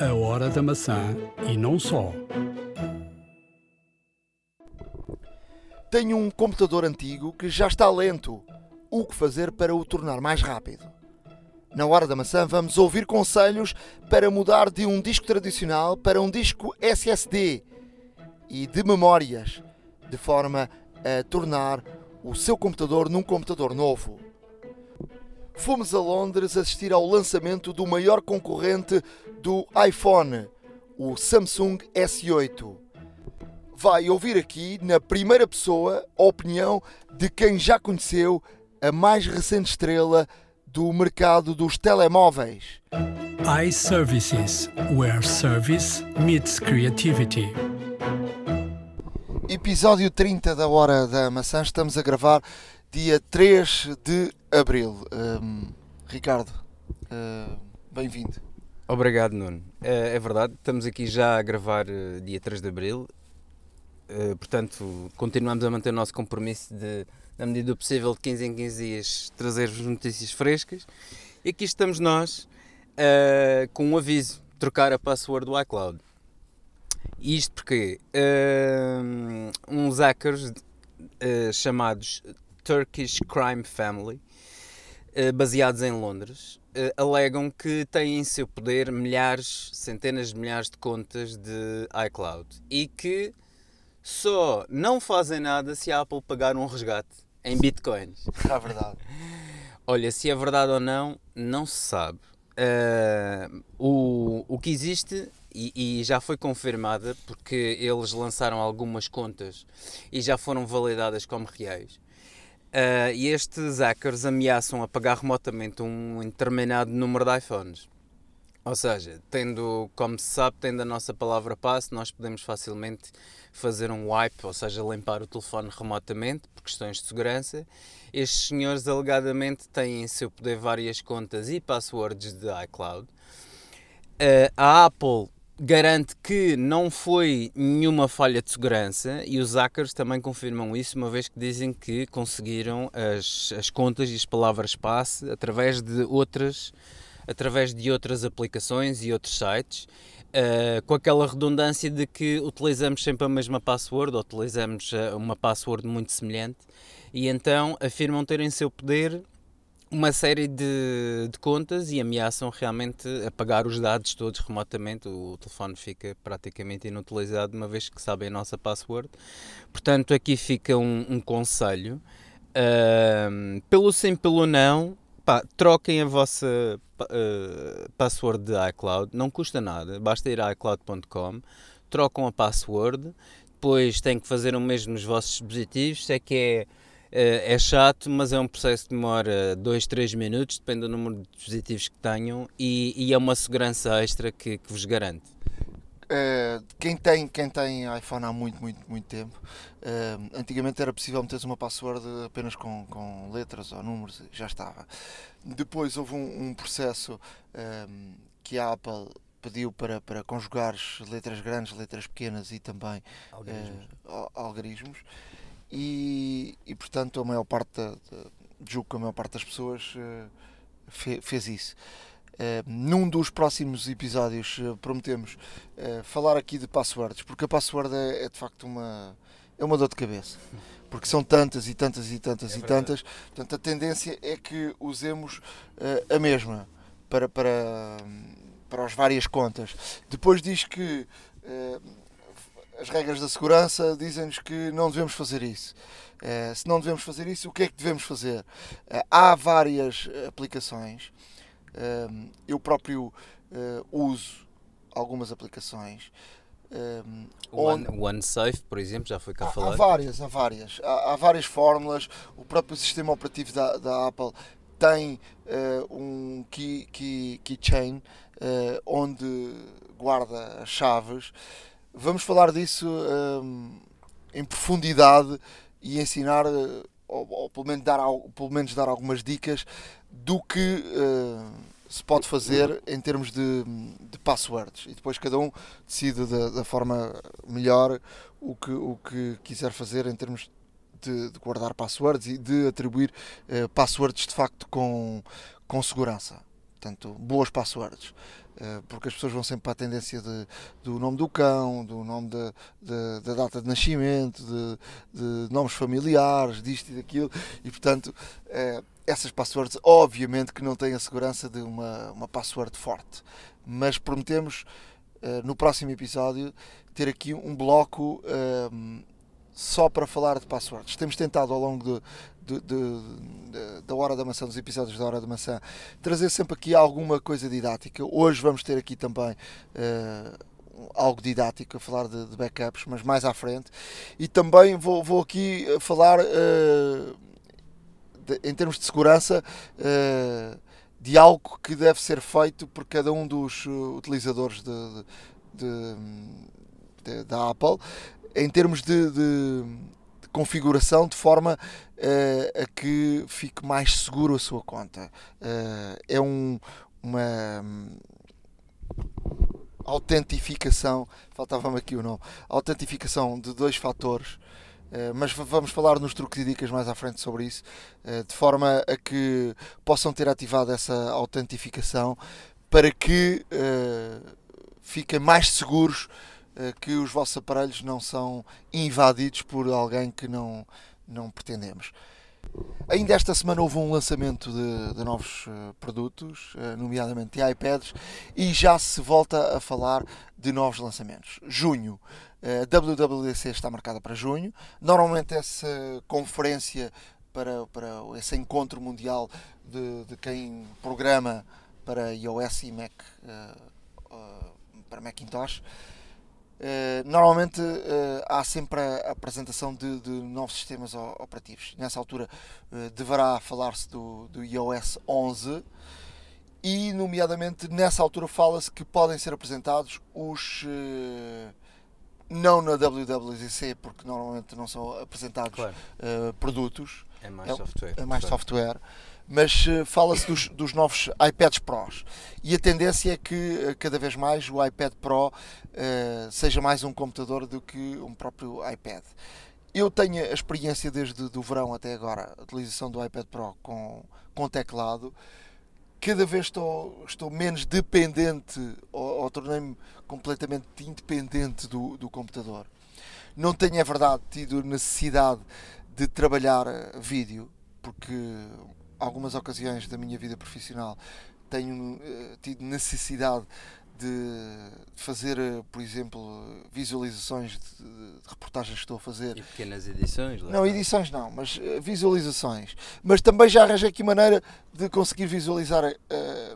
A hora da maçã e não só. Tenho um computador antigo que já está lento. O que fazer para o tornar mais rápido? Na hora da maçã vamos ouvir conselhos para mudar de um disco tradicional para um disco SSD e de memórias, de forma a tornar o seu computador num computador novo. Fomos a Londres assistir ao lançamento do maior concorrente do iPhone, o Samsung S8. Vai ouvir aqui, na primeira pessoa, a opinião de quem já conheceu a mais recente estrela do mercado dos telemóveis. iServices, where service meets creativity. Episódio 30 da Hora da Maçã, estamos a gravar dia 3 de abril. Hum, Ricardo, hum, bem-vindo. Obrigado, Nuno. É, é verdade, estamos aqui já a gravar eh, dia 3 de abril, Eh, portanto, continuamos a manter o nosso compromisso de, na medida do possível, de 15 em 15 dias, trazer-vos notícias frescas. E aqui estamos nós eh, com um aviso: trocar a password do iCloud. Isto porque uns hackers chamados Turkish Crime Family, eh, baseados em Londres, eh, alegam que têm em seu poder milhares, centenas de milhares de contas de iCloud e que só não fazem nada se a Apple pagar um resgate em bitcoins. É verdade. Olha, se é verdade ou não, não se sabe. Ah, o, o que existe, e, e já foi confirmada, porque eles lançaram algumas contas e já foram validadas como reais. Ah, e estes hackers ameaçam apagar remotamente um determinado número de iPhones. Ou seja, tendo, como se sabe, tendo a nossa palavra passe, nós podemos facilmente fazer um wipe, ou seja, limpar o telefone remotamente por questões de segurança. Estes senhores alegadamente têm em seu poder várias contas e passwords de iCloud. Eh, a Apple garante que não foi nenhuma falha de segurança e os hackers também confirmam isso, uma vez que dizem que conseguiram as, as contas e as palavras passe através de outras através de outras aplicações e outros sites, uh, com aquela redundância de que utilizamos sempre a mesma password ou utilizamos uh, uma password muito semelhante e então afirmam ter em seu poder uma série de, de, contas e ameaçam realmente apagar os dados todos remotamente. O telefone fica praticamente inutilizado, uma vez que sabem a nossa password. Portanto, aqui fica um, um conselho. Uh, pelo sim, pelo não, pá, troquem a vossa uh, password de iCloud, não custa nada, basta ir a iCloud.com, trocam a password, depois têm que fazer o mesmo nos vossos dispositivos, sei que é, é chato, mas é um processo que demora 2, 3 minutos, depende do número de dispositivos que tenham e, e é uma segurança extra que, que vos garante. Uh, quem, tem, quem tem iPhone há muito, muito, muito tempo, uh, antigamente era possível meter uma password apenas com, com letras ou números, já estava. Depois houve um, um processo um, que a Apple pediu para, para conjugar letras grandes, letras pequenas e também algarismos, uh, algarismos. E, e portanto a maior parte, da, de, julgo que a maior parte das pessoas fe, fez isso. Uh, num dos próximos episódios uh, prometemos uh, falar aqui de passwords, porque a password é, é, de facto uma, é uma dor de cabeça. Porque são tantas e tantas e tantas é e tantas, portanto a tendência é que usemos a mesma para, para, para as várias contas. Depois diz que as regras da segurança dizem-nos que não devemos fazer isso. se não devemos fazer isso, o que é que devemos fazer? há várias aplicações um, eu próprio uh, uso algumas aplicações. Um, One, OneSafe, por exemplo, já foi cá há, falar. Há várias, há várias. Há, há, várias fórmulas. O próprio sistema operativo da, da Apple tem uh, um key, key, keychain uh, onde guarda as chaves. Vamos falar disso um, em profundidade e ensinar, ou, ou, pelo, menos dar, pelo menos dar algumas dicas do que uh, se pode fazer em termos de, de, passwords e depois cada um decide da, da, forma melhor o que, o que quiser fazer em termos de, de guardar passwords e de atribuir uh, passwords de facto com, com segurança. Portanto, boas passwords. Uh, porque as pessoas vão sempre para a tendência de, do nome do cão, do nome de, de, da data de nascimento, de, nomes familiares, disto e daquilo, e portanto, uh, essas passwords, obviamente, que não têm a segurança de uma, uma password forte. Mas prometemos, uh, no próximo episódio, ter aqui um bloco só para falar de passwords. Temos tentado ao longo da Hora da Maçã, dos episódios da Hora da Maçã, trazer sempre aqui alguma coisa didática. Hoje vamos ter aqui também uh, algo didático a falar de, de, backups, mas mais à frente. E também vou, vou aqui falar uh, em termos de segurança. Uh, de algo que deve ser feito por cada um dos utilizadores da Apple em termos de configuração de forma uh, a que fique mais seguro a sua conta. Uh, é um, uma autentificação, faltava-me aqui o nome, autentificação de dois fatores. Uh, mas vamos falar nos truques e dicas mais à frente sobre isso, de forma a que possam ter ativado essa autentificação para que fiquem mais seguros que os vossos aparelhos não são invadidos por alguém que não, não pretendemos. Ainda esta semana houve um lançamento de, de novos uh, produtos, uh, nomeadamente de iPads, e já se volta a falar de novos lançamentos. Junho, uh, a WWDC está marcada para junho. Normalmente essa conferência para, para esse encontro mundial de, de quem programa para iOS e Mac, para Macintosh, normalmente uh, há sempre a apresentação de, de, novos sistemas operativos. Nessa altura uh, deverá falar-se do, do iOS 11 e, nomeadamente, nessa altura fala-se que podem ser apresentados os. não na WWDC, porque normalmente não são apresentados claro. produtos. É mais é, software. É mais software mas uh, fala-se dos, dos, novos iPads Pros e a tendência é que uh, cada vez mais o iPad Pro uh, seja mais um computador do que um próprio iPad. Eu tenho a experiência desde o verão até agora, a utilização do iPad Pro com, com teclado. Cada vez estou, estou menos dependente ou, ou tornei-me completamente independente do, do computador. Não tenho, é verdade, tido necessidade de trabalhar vídeo, porque algumas ocasiões da minha vida profissional tenho uh, tido necessidade de fazer, uh, por exemplo, visualizações de, de, reportagens que estou a fazer. E pequenas edições? Não, edições não, mas uh, visualizações. Mas também já arranjei aqui maneira de conseguir visualizar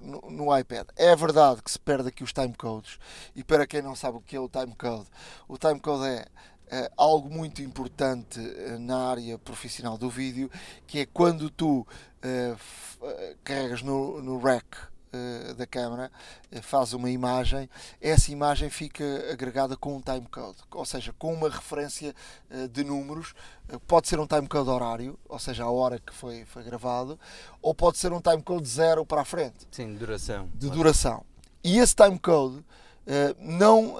no, no, iPad. É verdade que se perde aqui os timecodes. E para quem não sabe o que é o timecode, o timecode é Uh, algo muito importante uh, na área profissional do vídeo, que é quando tu uh, carregas no, no rack da câmera, faz uma imagem, essa imagem fica agregada com um timecode, ou seja, com uma referência de números. pode ser um timecode horário, ou seja, a hora que foi, foi gravado, ou pode ser um timecode zero para a frente. Sim, de duração. De duração. E esse timecode não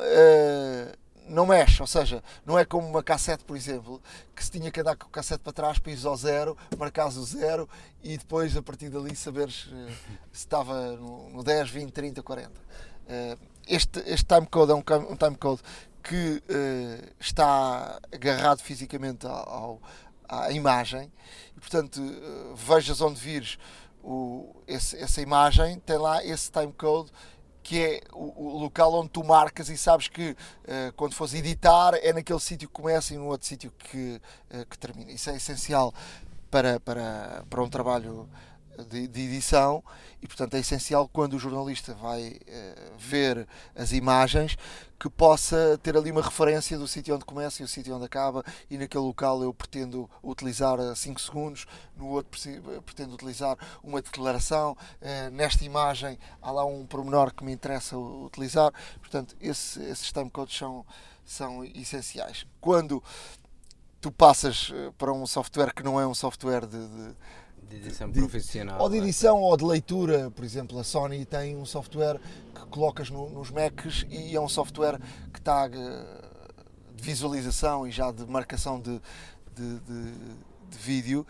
não mexe, ou seja, não é como uma cassete, por exemplo, que se tinha que andar com o cassete para trás, pis ao zero, marcares o zero e depois a partir dali saberes uh, se estava no, no 10, 20, 30, 40. Uh, este, este timecode é um, um timecode que uh, está agarrado fisicamente ao, à imagem e, portanto, uh, vejas onde vires o, esse, essa imagem, tem lá esse timecode que é o, o, local onde tu marcas e sabes que uh, quando fores editar é naquele sítio que começa e no outro sítio que, uh, que termina. Isso é essencial para, para, para um trabalho de, de, edição e portanto é essencial quando o jornalista vai uh, ver as imagens que possa ter ali uma referência do sítio onde começa e o sítio onde acaba e naquele local eu pretendo utilizar 5 segundos, no outro pretendo utilizar uma declaração, uh, nesta imagem há lá um pormenor que me interessa utilizar, portanto esse, esses timecodes são, são essenciais. Quando tu passas eh, para um software que não é um software de, de de edição de, profissional. Ou de é? edição ou de leitura, por exemplo, a Sony tem um software que colocas no, nos Macs e é um software que está eh, de visualização e já de marcação de, de, de, de vídeo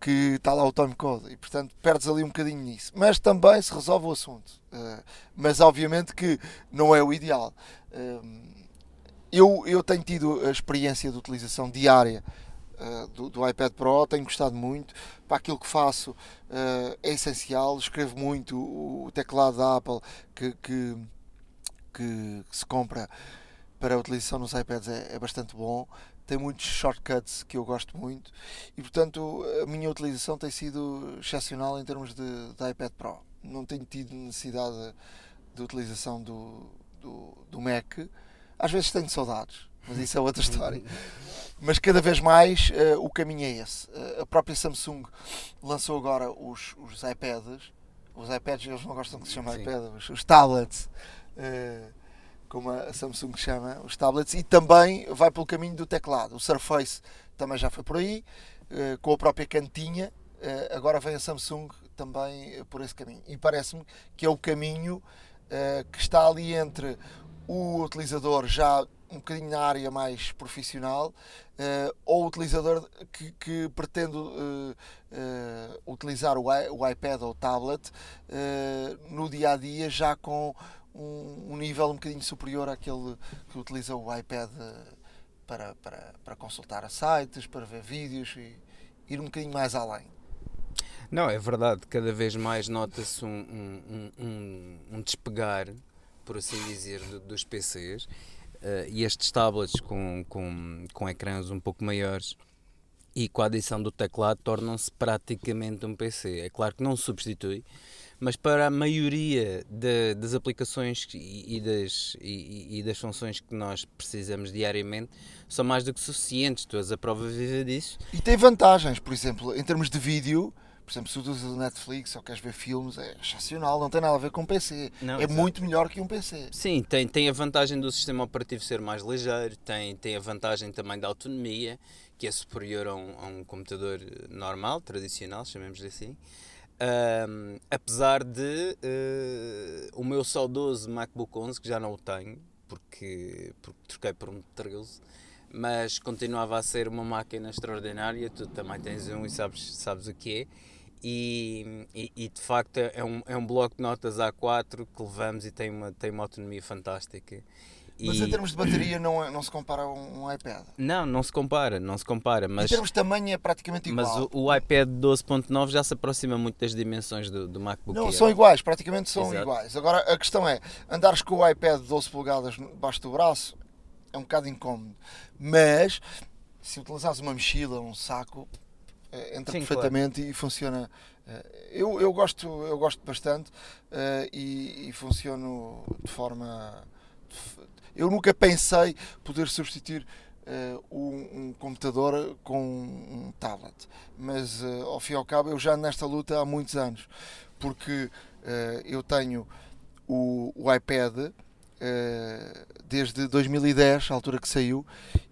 que está lá o timecode e portanto perdes ali um bocadinho nisso. Mas também se resolve o assunto. Uh, mas obviamente que não é o ideal. Uh, eu, eu tenho tido a experiência de utilização diária uh, do, do, iPad Pro, tenho gostado muito. Para aquilo que faço é essencial. Escrevo muito o teclado da Apple que, que, que, se compra para utilização nos iPads é, é bastante bom tem muitos shortcuts que eu gosto muito e portanto a minha utilização tem sido excepcional em termos de, de iPad Pro. Não tenho tido necessidade de, de utilização do, do, do, Mac. Às vezes tenho saudades, mas isso é outra história. Mas cada vez mais uh, o caminho é esse. Uh, a própria Samsung lançou agora os, os iPads. Os iPads eles não gostam que se chame iPad, os, os tablets. Uh, como a Samsung chama, os tablets, e também vai pelo caminho do teclado. O Surface também já foi por aí, com a própria cantinha. Agora vem a Samsung também por esse caminho. E parece-me que é o caminho que está ali entre o utilizador já um bocadinho na área mais profissional ou o utilizador que, que pretende utilizar o, o iPad ou o tablet no dia a dia já com um, um, nível um bocadinho superior àquele que utiliza o iPad eh, para, para, para consultar sites, para ver vídeos e ir um bocadinho mais além. Não, é verdade, cada vez mais nota-se um, um, um, um, despegar, por assim dizer, do, dos PCs uh, e estes tablets com, com, com ecrãs um pouco maiores e com a adição do teclado tornam-se praticamente um PC. É claro que não substitui, mas para a maioria de, das aplicações e, e das, e, e, das funções que nós precisamos diariamente são mais do que suficientes. Tu és a prova viva disso. E tem vantagens, por exemplo, em termos de vídeo. Por exemplo, se usas o Netflix ou queres ver filmes, é excepcional, não tem nada a ver com um PC. Não, é exatamente. muito melhor que um PC. Sim, tem, tem a vantagem do sistema operativo ser mais ligeiro, tem, tem a vantagem também da autonomia, que é superior a um, a um computador normal, tradicional, chamemos assim. Um, apesar de uh, o meu saudoso MacBook 11, que já não o tenho, porque, porque troquei por um 13, mas continuava a ser uma máquina extraordinária. Tu também tens um e sabes, sabes o que é. E, e, e, de facto é um, é um bloco de notas A4 que levamos e tem uma, tem uma autonomia fantástica. Mas e... em termos de bateria não, é, não se compara a um, iPad? Não, não se compara, não se compara. Mas, em termos de tamanho é praticamente igual. Mas o, o iPad 12.9 já se aproxima muito das dimensões do, do MacBook Não, Air. são iguais, praticamente são Exato. iguais. Agora a questão é, andares com o iPad de 12 polegadas debaixo do braço é um bocado incómodo. Mas se utilizares uma mochila, um saco, entra Sim, perfeitamente claro. e funciona. Eh, eu, eu, gosto, eu gosto bastante uh, e, e funciono de forma eu nunca pensei poder substituir uh, um, um, computador com um tablet, mas uh, ao fim e ao cabo eu já ando nesta luta há muitos anos, porque eu tenho o, o iPad desde 2010, a altura que saiu,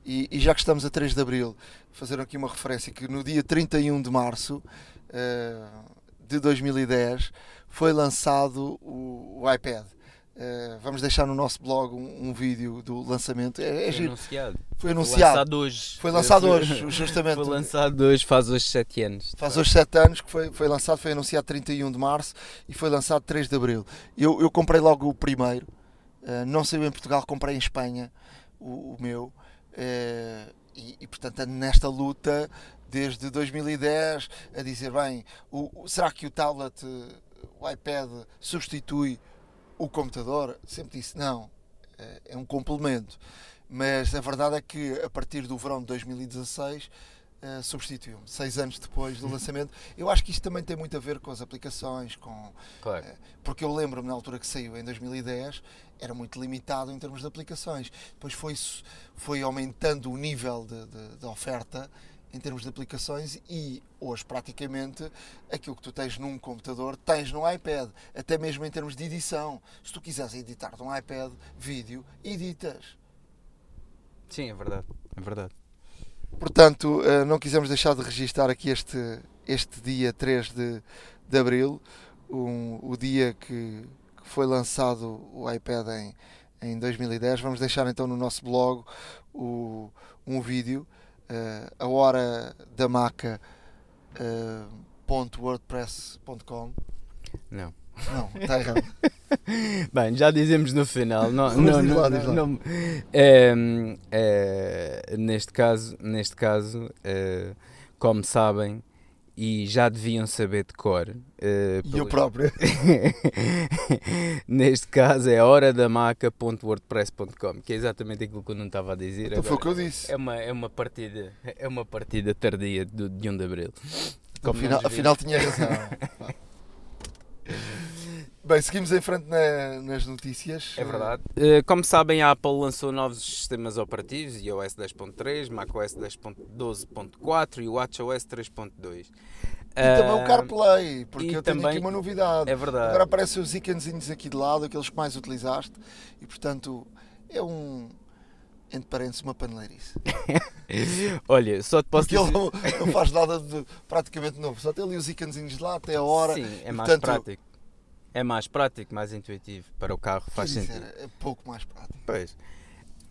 e, e, já que estamos a 3 de Abril, fazer aqui uma referência que no dia 31 de Março de 2010 foi lançado o, o iPad. Uh, vamos deixar no nosso blog um, um vídeo do lançamento. É, é foi anunciado. Foi anunciado. Foi lançado hoje. Foi lançado hoje, justamente. Foi lançado hoje, faz hoje 7 anos. Faz hoje 7 anos que foi, foi lançado, foi anunciado 31 de março e foi lançado 3 de abril. Eu, eu comprei logo o primeiro, uh, não saiu em Portugal, comprei em Espanha o, o meu. Uh, e, e, portanto ando nesta luta desde 2010 a dizer: bem, o, será que o tablet, o iPad substitui o computador, sempre disse não, é, é um complemento. Mas a verdade é que a partir do verão de 2016 uh, eh, substituiu-me, seis anos depois do lançamento. Eu acho que isto também tem muito a ver com as aplicações, com, claro. uh, porque eu lembro-me na altura que saiu, em 2010, era muito limitado em termos de aplicações. Depois foi, foi aumentando o nível de, de, de oferta em termos de aplicações e hoje praticamente aquilo que tu tens num computador tens no iPad, até mesmo em termos de edição. Se tu quiseres editar de um iPad vídeo, editas. Sim, é verdade, é verdade. Portanto, eh, não quisemos deixar de registar aqui este, este dia 3 de, de Abril, um, o dia que foi lançado o iPad em, em 2010. Vamos deixar então no nosso blog o, um vídeo uh, a hora da maca uh, ponto .wordpress.com Não. Não, está errado. Bem, já dizemos no final. Não, não, não, lá. não- Ehm, eh, neste caso, neste caso eh, como sabem e já deviam saber de cor. eh, E eu pelos- próprio. neste caso é horadamaca.wordpress.com, que é exatamente aquilo que eu não estava a dizer. Então foi o que eu disse. é uma, é uma partida, é uma partida tardia do, de 1 de Abril. Afinal, afinal tinha razão. Bem, seguimos em frente na- nas notícias. É verdade. Eh, como sabem, a Apple lançou novos sistemas operativos, iOS 10.3, macOS 10.12.4 e o WatchOS 3.2. E também o CarPlay, porque eu tenho também- aqui uma novidade. É verdade. Agora aparecem os íconezinhos aqui de lado, aqueles que mais utilizaste, e portanto é um, entre parênteses, uma paneleirice. Olha, só te posso Porque ele dizer... não, não faz nada de praticamente novo, só tem ali os íconezinhos de lá até a hora. Sim, é mais portanto- prático. É mais prático, mais intuitivo para o carro, faz Quer sentido. dizer, é pouco mais prático. Pois.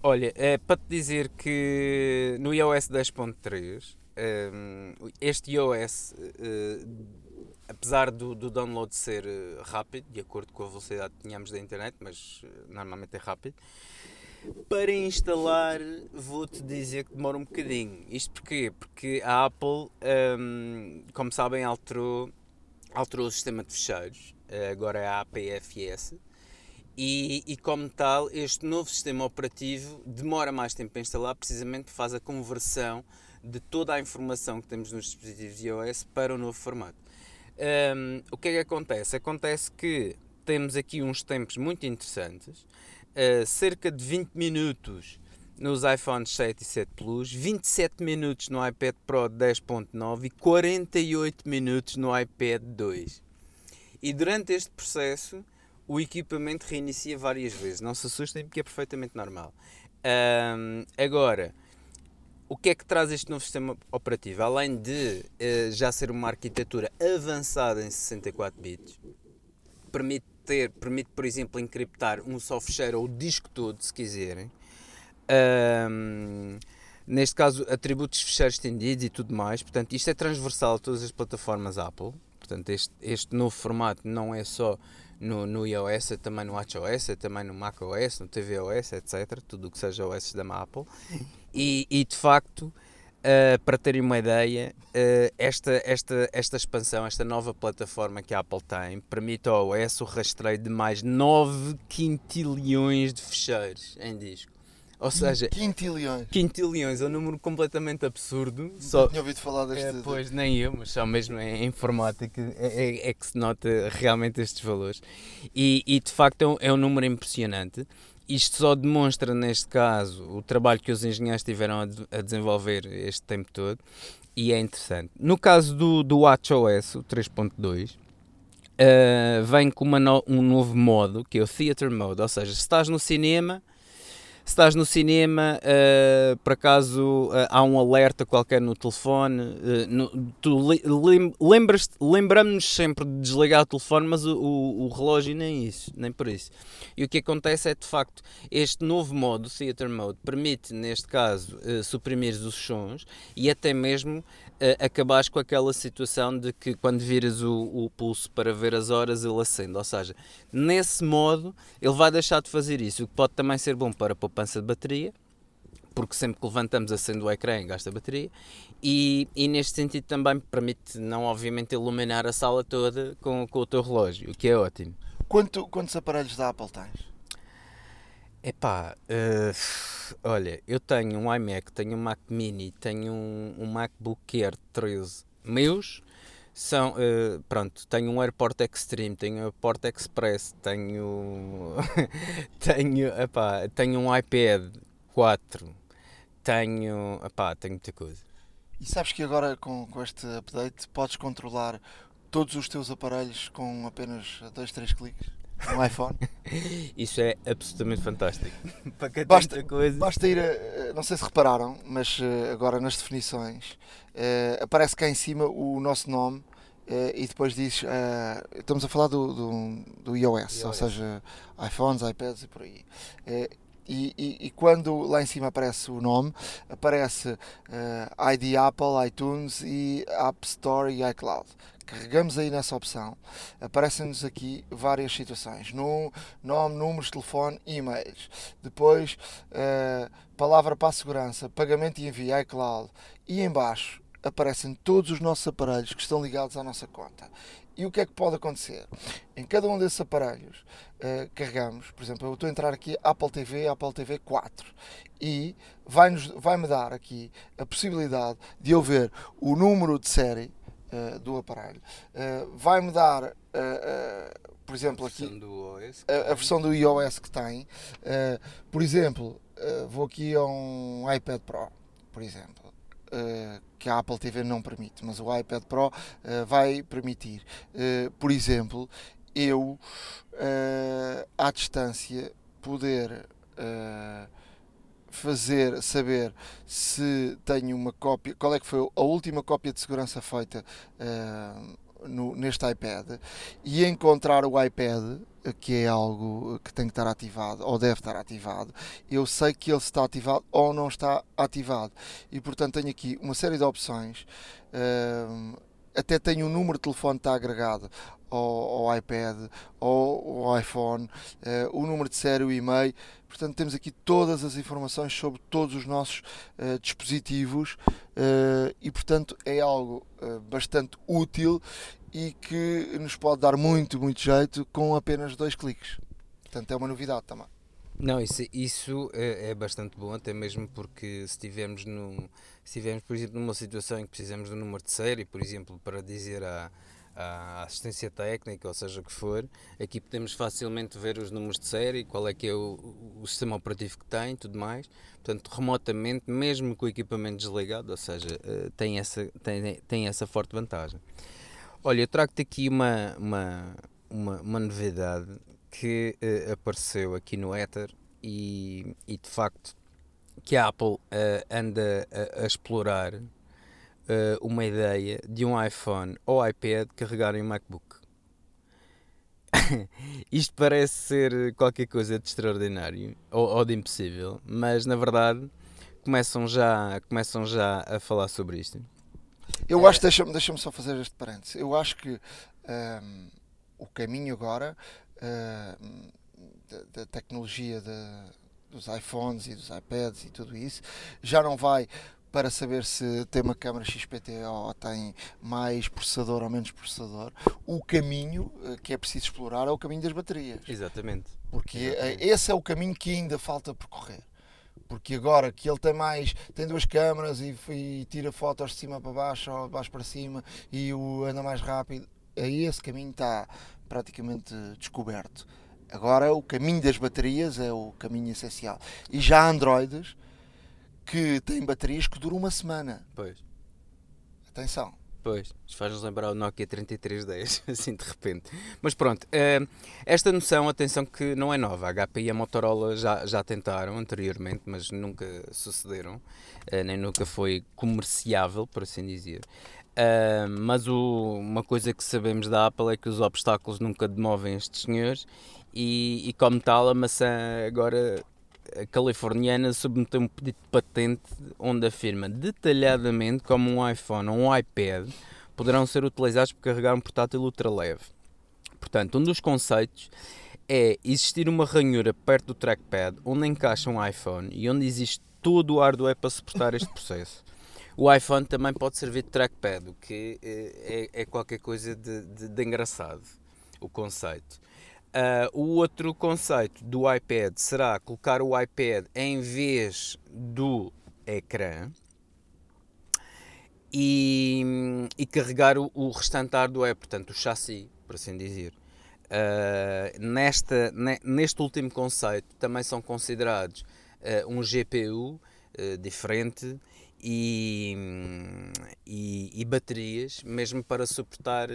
Olha, é para te dizer que no iOS 10.3, hum, este iOS, eh, apesar do, do download ser eh, rápido, de acordo com a velocidade que tínhamos da internet, mas eh, normalmente é rápido, para instalar vou-te dizer que demora um bocadinho. Isto porquê? Porque a Apple, hum, como sabem, alterou, alterou o sistema de fecheiros, agora é a APFS, e, e como tal, este novo sistema operativo demora mais tempo a instalar, precisamente porque faz a conversão de toda a informação que temos nos dispositivos iOS para o novo formato. Hum, o que é que acontece? Acontece que temos aqui uns tempos muito interessantes, uh, cerca de 20 minutos nos iPhones 7 e 7 Plus, 27 minutos no iPad Pro 10.9 e 48 minutos no iPad 2. E durante este processo, o equipamento reinicia várias vezes. Não se assustem porque é perfeitamente normal. Ahm, agora, o que é que traz este novo sistema operativo? Além de eh, já ser uma arquitetura avançada em 64 bits, permite ter, permite, por exemplo, encriptar um só fecheiro ou o disco todo, se quiserem. Ahm, neste caso, atributos fecheiros estendidos e tudo mais. Portanto, isto é transversal a todas as plataformas Apple. Portanto, este, este novo formato não é só no, no iOS, é também no WatchOS, é também no macOS, no tvOS, etc. Tudo o que seja OS da Apple. E, e de facto, Uh, para terem uma ideia, uh, esta, esta, esta expansão, esta nova plataforma que a Apple tem, permite ao OS o rastreio de mais 9 quintilhões de fecheiros em disco. Ou seja, Quintilhões. quintilhões é um número completamente absurdo. Não Só, tinha ouvido falar deste. é, pois nem eu, mas só mesmo em informática é, é- é que se nota realmente estes valores. E, e, de facto é um, é um número impressionante. Isto só demonstra, neste caso, o trabalho que os engenheiros tiveram a, de- a desenvolver este tempo todo e é interessante. No caso do, do WatchOS, o 3.2, eh, vem com no- um novo modo que é o Theater Mode, ou seja, se estás no cinema estás no cinema, eh, por acaso eh, há um alerta qualquer no telefone, eh, no- tu lem- sempre de desligar o telefone, mas o, o- o relógio nem isso, nem por isso. E o que acontece é de facto, este novo modo, Theater Mode, permite, neste caso, suprimir os sons e até mesmo acabares com aquela situação de que quando viras o, o pulso para ver as horas ele acende. Ou seja, nesse modo ele vai deixar de fazer isso, o que pode também ser bom para a poupança de bateria, porque sempre que levantamos acende o ecrã e gasta bateria, e, e neste sentido também permite não obviamente iluminar a sala toda com, com o teu relógio, o que é ótimo. Quanto, quantos aparelhos da Apple tens? Epá, eh, olha, eu tenho um iMac, tenho um Mac Mini, tenho um, um MacBook Air 13 meus, são, eh, pronto, tenho um AirPort Extreme, tenho um AirPort Express, tenho, tenho, epá, tenho um iPad 4, tenho, epá, tenho muita coisa. E sabes que agora com, com este update podes controlar todos os teus aparelhos com apenas 2, 3 cliques no iPhone? Isso é absolutamente fantástico. Para que Basta- coisa. Basta ir, a, não sei se repararam, mas eh, agora nas definições eh, aparece cá em cima o nosso nome eh, e depois diz, eh, estamos a falar do, do, do iOS, ou iOS. seja, iPhones, iPads e por aí. Eh, e, e, e, quando lá em cima aparece o nome, aparece uh, ID Apple, iTunes e App Store e iCloud. Carregamos aí nessa opção, aparecem-nos aqui várias situações: no, nome, números, telefone, e-mails. Depois, uh, palavra para a segurança, pagamento e envio, iCloud. E embaixo aparecem todos os nossos aparelhos que estão ligados à nossa conta. E o que é que pode acontecer? Em cada um desses aparelhos uh, carregamos, por exemplo, eu estou a entrar aqui Apple TV, Apple TV 4 e vai-me vai dar aqui a possibilidade de eu ver o número de série uh, do aparelho. Uh, vai-me dar, por exemplo, aqui a, a, versão do iOS que tem. por exemplo, vou aqui a um iPad Pro, por exemplo uh, que a Apple TV não permite, mas o iPad Pro uh, vai permitir. Uh, por exemplo, eu à distância poder fazer saber se tenho uma cópia, qual é que foi a última cópia de segurança feita no, neste iPad e encontrar o iPad que é algo que tem que estar ativado ou deve estar ativado, eu sei que ele está ativado ou não está ativado. E portanto tenho aqui uma série de opções. Uh, até tenho o um número de telefone que está agregado ao, ao iPad ou ao iPhone, uh, o número de série, o e-mail. Portanto, temos aqui todas as informações sobre todos os nossos uh, dispositivos uh, e, portanto, é algo bastante útil e que nos pode dar muito, muito jeito com apenas dois cliques. Portanto, é uma novidade também. Não, isso, isso é, é, bastante bom, até mesmo porque se estivermos, no, se estivermos, por exemplo, numa situação em que precisamos do número de série, por exemplo, para dizer a, a assistência técnica, ou seja o que for, aqui podemos facilmente ver os números de série, qual é que é o, o sistema operativo que tem tudo mais. Portanto, remotamente, mesmo com o equipamento desligado, ou seja, eh, tem essa, tem, tem essa forte vantagem. Olha, eu trago-te aqui uma, uma, uma, uma novidade que uh, apareceu aqui no Ether e, e, de facto que a Apple uh, anda a, a explorar uh, uma ideia de um iPhone ou iPad carregarem um MacBook. Isto parece ser qualquer coisa de extraordinário ou, ou, de impossível, mas na verdade começam já, começam já a falar sobre isto. Eu acho, deixa-me deixa só fazer este parênteses. Eu acho que um, o caminho agora um, da, da, tecnologia de, dos iPhones e dos iPads e tudo isso já não vai para saber se tem uma câmera XPT ou tem mais processador ou menos processador. O caminho eh, que é preciso explorar é o caminho das baterias. Exatamente. Porque Exatamente. esse é o caminho que ainda falta percorrer porque agora que ele tem mais, tem duas câmaras e, e, tira fotos de cima para baixo ou de baixo para cima e o anda mais rápido, aí esse caminho está praticamente descoberto. Agora o caminho das baterias é o caminho essencial. E já há Androids que têm baterias que duram uma semana. Pois. Atenção. Pois, faz-nos lembrar o Nokia 3310, assim de repente. Mas pronto, uh, esta noção, atenção que não é nova. A HP e a Motorola já, já tentaram anteriormente, mas nunca sucederam, uh, nem nunca foi comerciável, por assim dizer. Uh, mas o, uma coisa que sabemos da Apple é que os obstáculos nunca demovem estes senhores e, e como tal a maçã agora californiana submeteu um pedido de patente onde afirma detalhadamente como um iPhone ou um iPad poderão ser utilizados para carregar um portátil ultraleve. Portanto, um dos conceitos é existir uma ranhura perto do trackpad onde encaixa um iPhone e onde existe todo o hardware para suportar este processo. O iPhone também pode servir de trackpad, o que é, é, é qualquer coisa de, de, de engraçado, o conceito. Uh, o outro conceito do iPad será colocar o iPad em vez do ecrã e, e carregar o, o, restante hardware, portanto o chassi, por assim dizer. Uh, nesta, ne, neste último conceito também são considerados uh, um GPU diferente e, e, e, baterias, mesmo para suportar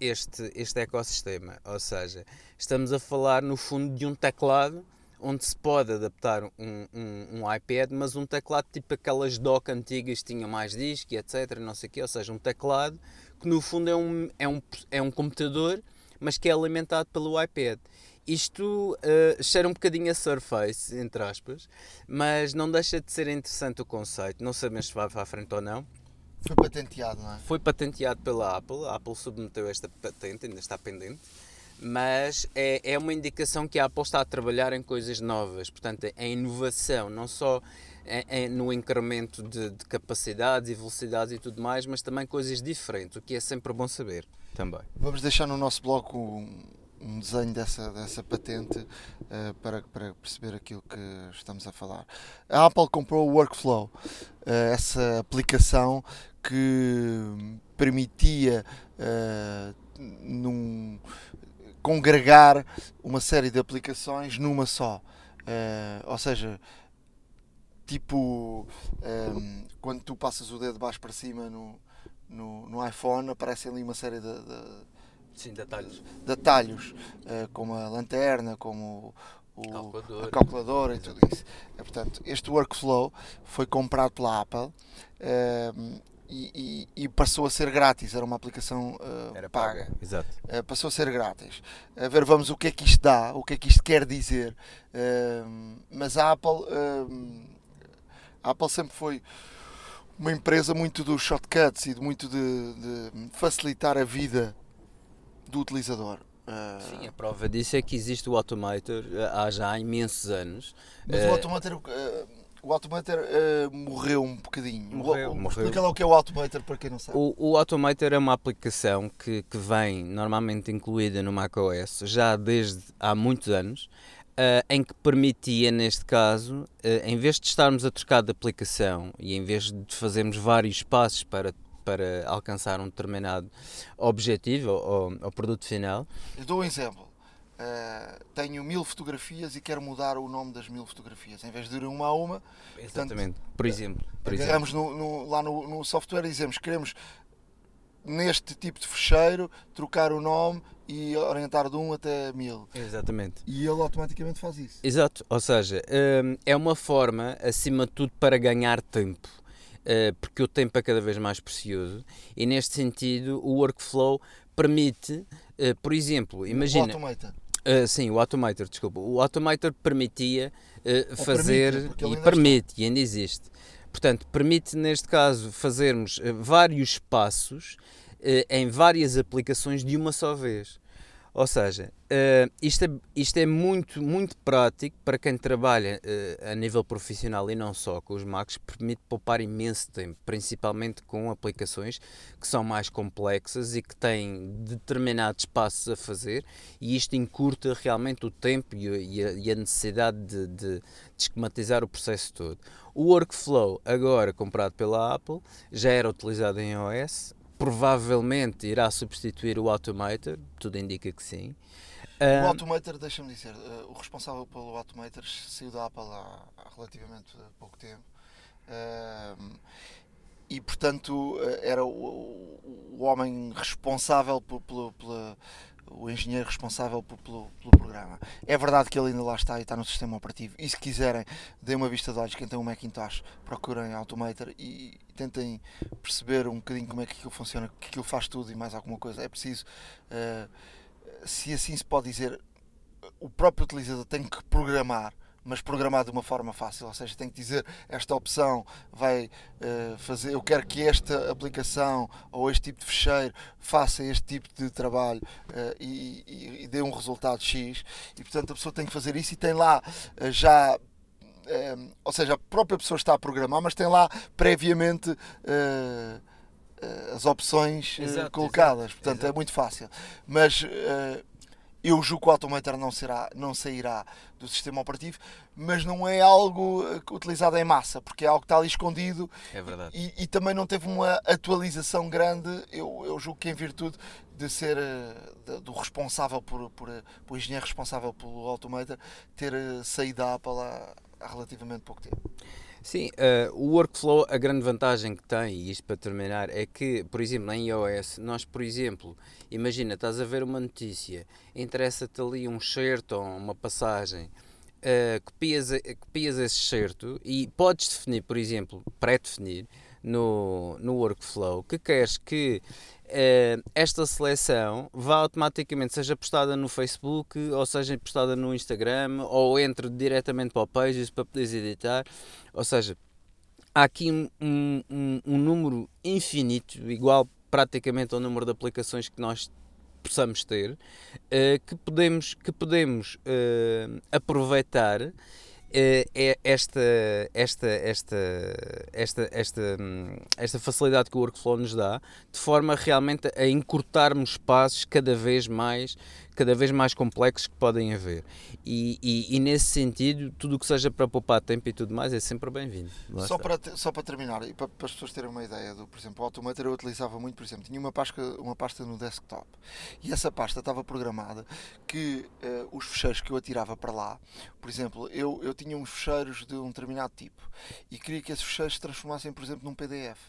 este, este ecossistema. Ou seja, estamos a falar no fundo de um teclado onde se pode adaptar um, um, um iPad, mas um teclado tipo aquelas dock antigas que tinham mais disco, etc. Não sei o quê. Ou seja, um teclado que no fundo é um, é um, é um computador, mas que é alimentado pelo iPad. Isto uh, cheira um bocadinho a Surface, entre aspas, mas não deixa de ser interessante o conceito. Não sabemos se vai para a frente ou não. Foi patenteado, não é? Foi patenteado pela Apple. A Apple submeteu esta patente, ainda está pendente. Mas é, é uma indicação que a Apple está a trabalhar em coisas novas. Portanto, é inovação, não só é, é no incremento de, de, capacidades e velocidades e tudo mais, mas também coisas diferentes, o que é sempre bom saber também. Vamos deixar no nosso blog um, um desenho dessa, dessa patente uh, para, para perceber aquilo que estamos a falar. A Apple comprou o Workflow, uh, essa aplicação que permitia uh, num, congregar uma série de aplicações numa só. ou seja, tipo um, ehm, quando tu passas o dedo de baixo para cima no, no, no iPhone aparecem ali uma série de, de Sim, detalhes, detalhes uh, como a lanterna, como o, calculadora. a calculadora e tudo isso. Uh, portanto, este workflow foi comprado pela Apple uh, e, e, e, passou a ser grátis. Era uma aplicação Era paga. paga. Exato. passou a ser grátis. A ver, vamos o que é que isto dá, o que é que isto quer dizer. mas a Apple a Apple sempre foi uma empresa muito dos shortcuts e de muito de, de facilitar a vida do utilizador. Uh... Sim, a prova disso é que existe o Automator ah, há já imensos anos. Mas uh... o Automator, uh, o Automator morreu um bocadinho. Morreu, o, morreu. Explica lá o que é o Automator para quem não sabe. O, o Automator é uma aplicação que, que vem normalmente incluída no macOS já desde há muitos anos uh, em que permitia, neste caso, uh, em vez de estarmos a trocar de aplicação e em vez de fazermos vários passos para, para alcançar um determinado objetivo ou, ou produto final. Eu dou um exemplo. Uh, tenho mil fotografias e quero mudar o nome das mil fotografias. Em vez de ir uma a uma, Exatamente. Portanto, por exemplo, por agarramos no, no, lá no, no software e dizemos queremos neste tipo de fecheiro trocar o nome e orientar de 1 até 1000. Exatamente. E ele automaticamente faz isso. Exato, ou seja, hum, é uma forma, acima de tudo, para ganhar tempo. Uh, porque o tempo é cada vez mais precioso e neste sentido o workflow permite, uh, por exemplo, imagina... O Automator. Uh, sim, o Automator, desculpa. O Automator permitia fazer permite, e permite, está. e ainda existe. Portanto, permite neste caso fazermos vários passos em várias aplicações de uma só vez. Ou seja, uh, isto, é, isto é muito, muito prático para quem trabalha uh, a nível profissional e não só com os Macs, permite poupar imenso tempo, principalmente com aplicações que são mais complexas e que têm determinados passos a fazer, e isto encurta realmente o tempo e, e, a, e a, necessidade de, de, de esquematizar o processo todo. O Workflow, agora comprado pela Apple, já era utilizado em iOS, provavelmente irá substituir o Automator, tudo indica que sim. O Automator, deixa-me dizer, uh, o responsável pelo Automator saiu da Apple há, há relativamente pouco tempo. Uh, e portanto eh, era o, o homem responsável por, por, pela, o engenheiro responsável pelo, pelo, programa. É verdade que ele ainda lá está e está no sistema operativo. E se quiserem, deem uma vista de olhos. Quem tem um Macintosh, procurem Automator e tentem perceber um bocadinho como é que aquilo funciona, que aquilo faz tudo e mais alguma coisa. É preciso, uh, se assim se pode dizer, o próprio utilizador tem que programar mas programado de uma forma fácil, ou seja, tem que dizer esta opção vai uh, fazer, eu quero que esta aplicação ou este tipo de fecheiro faça este tipo de trabalho uh, e, e, e, dê um resultado X. E portanto a pessoa tem que fazer isso e tem lá uh, já ou seja, a própria pessoa está a programar, mas tem lá previamente as opções exato, colocadas, exato, portanto é exato. é muito fácil. Mas eu julgo que o Automator não, será, não sairá do sistema operativo, mas não é algo eh, utilizado em massa, porque é algo que está ali escondido é verdade. E, e também não teve uma atualização grande. Eu, eu julgo que, em virtude de ser eh, de, do responsável por, por, eh, por, o engenheiro responsável pelo Automator, ter saído da Apple há, há relativamente pouco tempo. Sim, uh, o workflow, a grande vantagem que tem, e isto para terminar, é que, por exemplo, em iOS, nós, por exemplo, imagina, estás a ver uma notícia, interessa-te ali um certo ou uma passagem, uh, copias, copias esse certo e podes definir, por exemplo, pré-definir, no, no workflow que queres que uh, esta seleção vá automaticamente, seja postada no Facebook, ou seja postada no Instagram, ou entre diretamente para o Pages para poderes editar. Ou seja, há aqui um, um, um número infinito, igual praticamente ao número de aplicações que nós possamos ter, uh, que podemos, que podemos uh, aproveitar é esta, esta, esta, esta, esta, esta facilidade que o workflow nos dá, de forma realmente a encurtarmos passos cada vez mais cada vez mais complexos que podem haver. E, e, e nesse sentido, tudo o que seja para poupar tempo e tudo mais é sempre bem-vindo. Só para, só para terminar, e para, para, as pessoas terem uma ideia, do, por exemplo, o Automator eu utilizava muito, por exemplo, tinha uma pasta, uma pasta no desktop e essa pasta estava programada que uh, os fecheiros que eu atirava para lá, por exemplo, eu, eu tinha uns fecheiros de um determinado tipo e queria que esses fecheiros se transformassem, por exemplo, num PDF.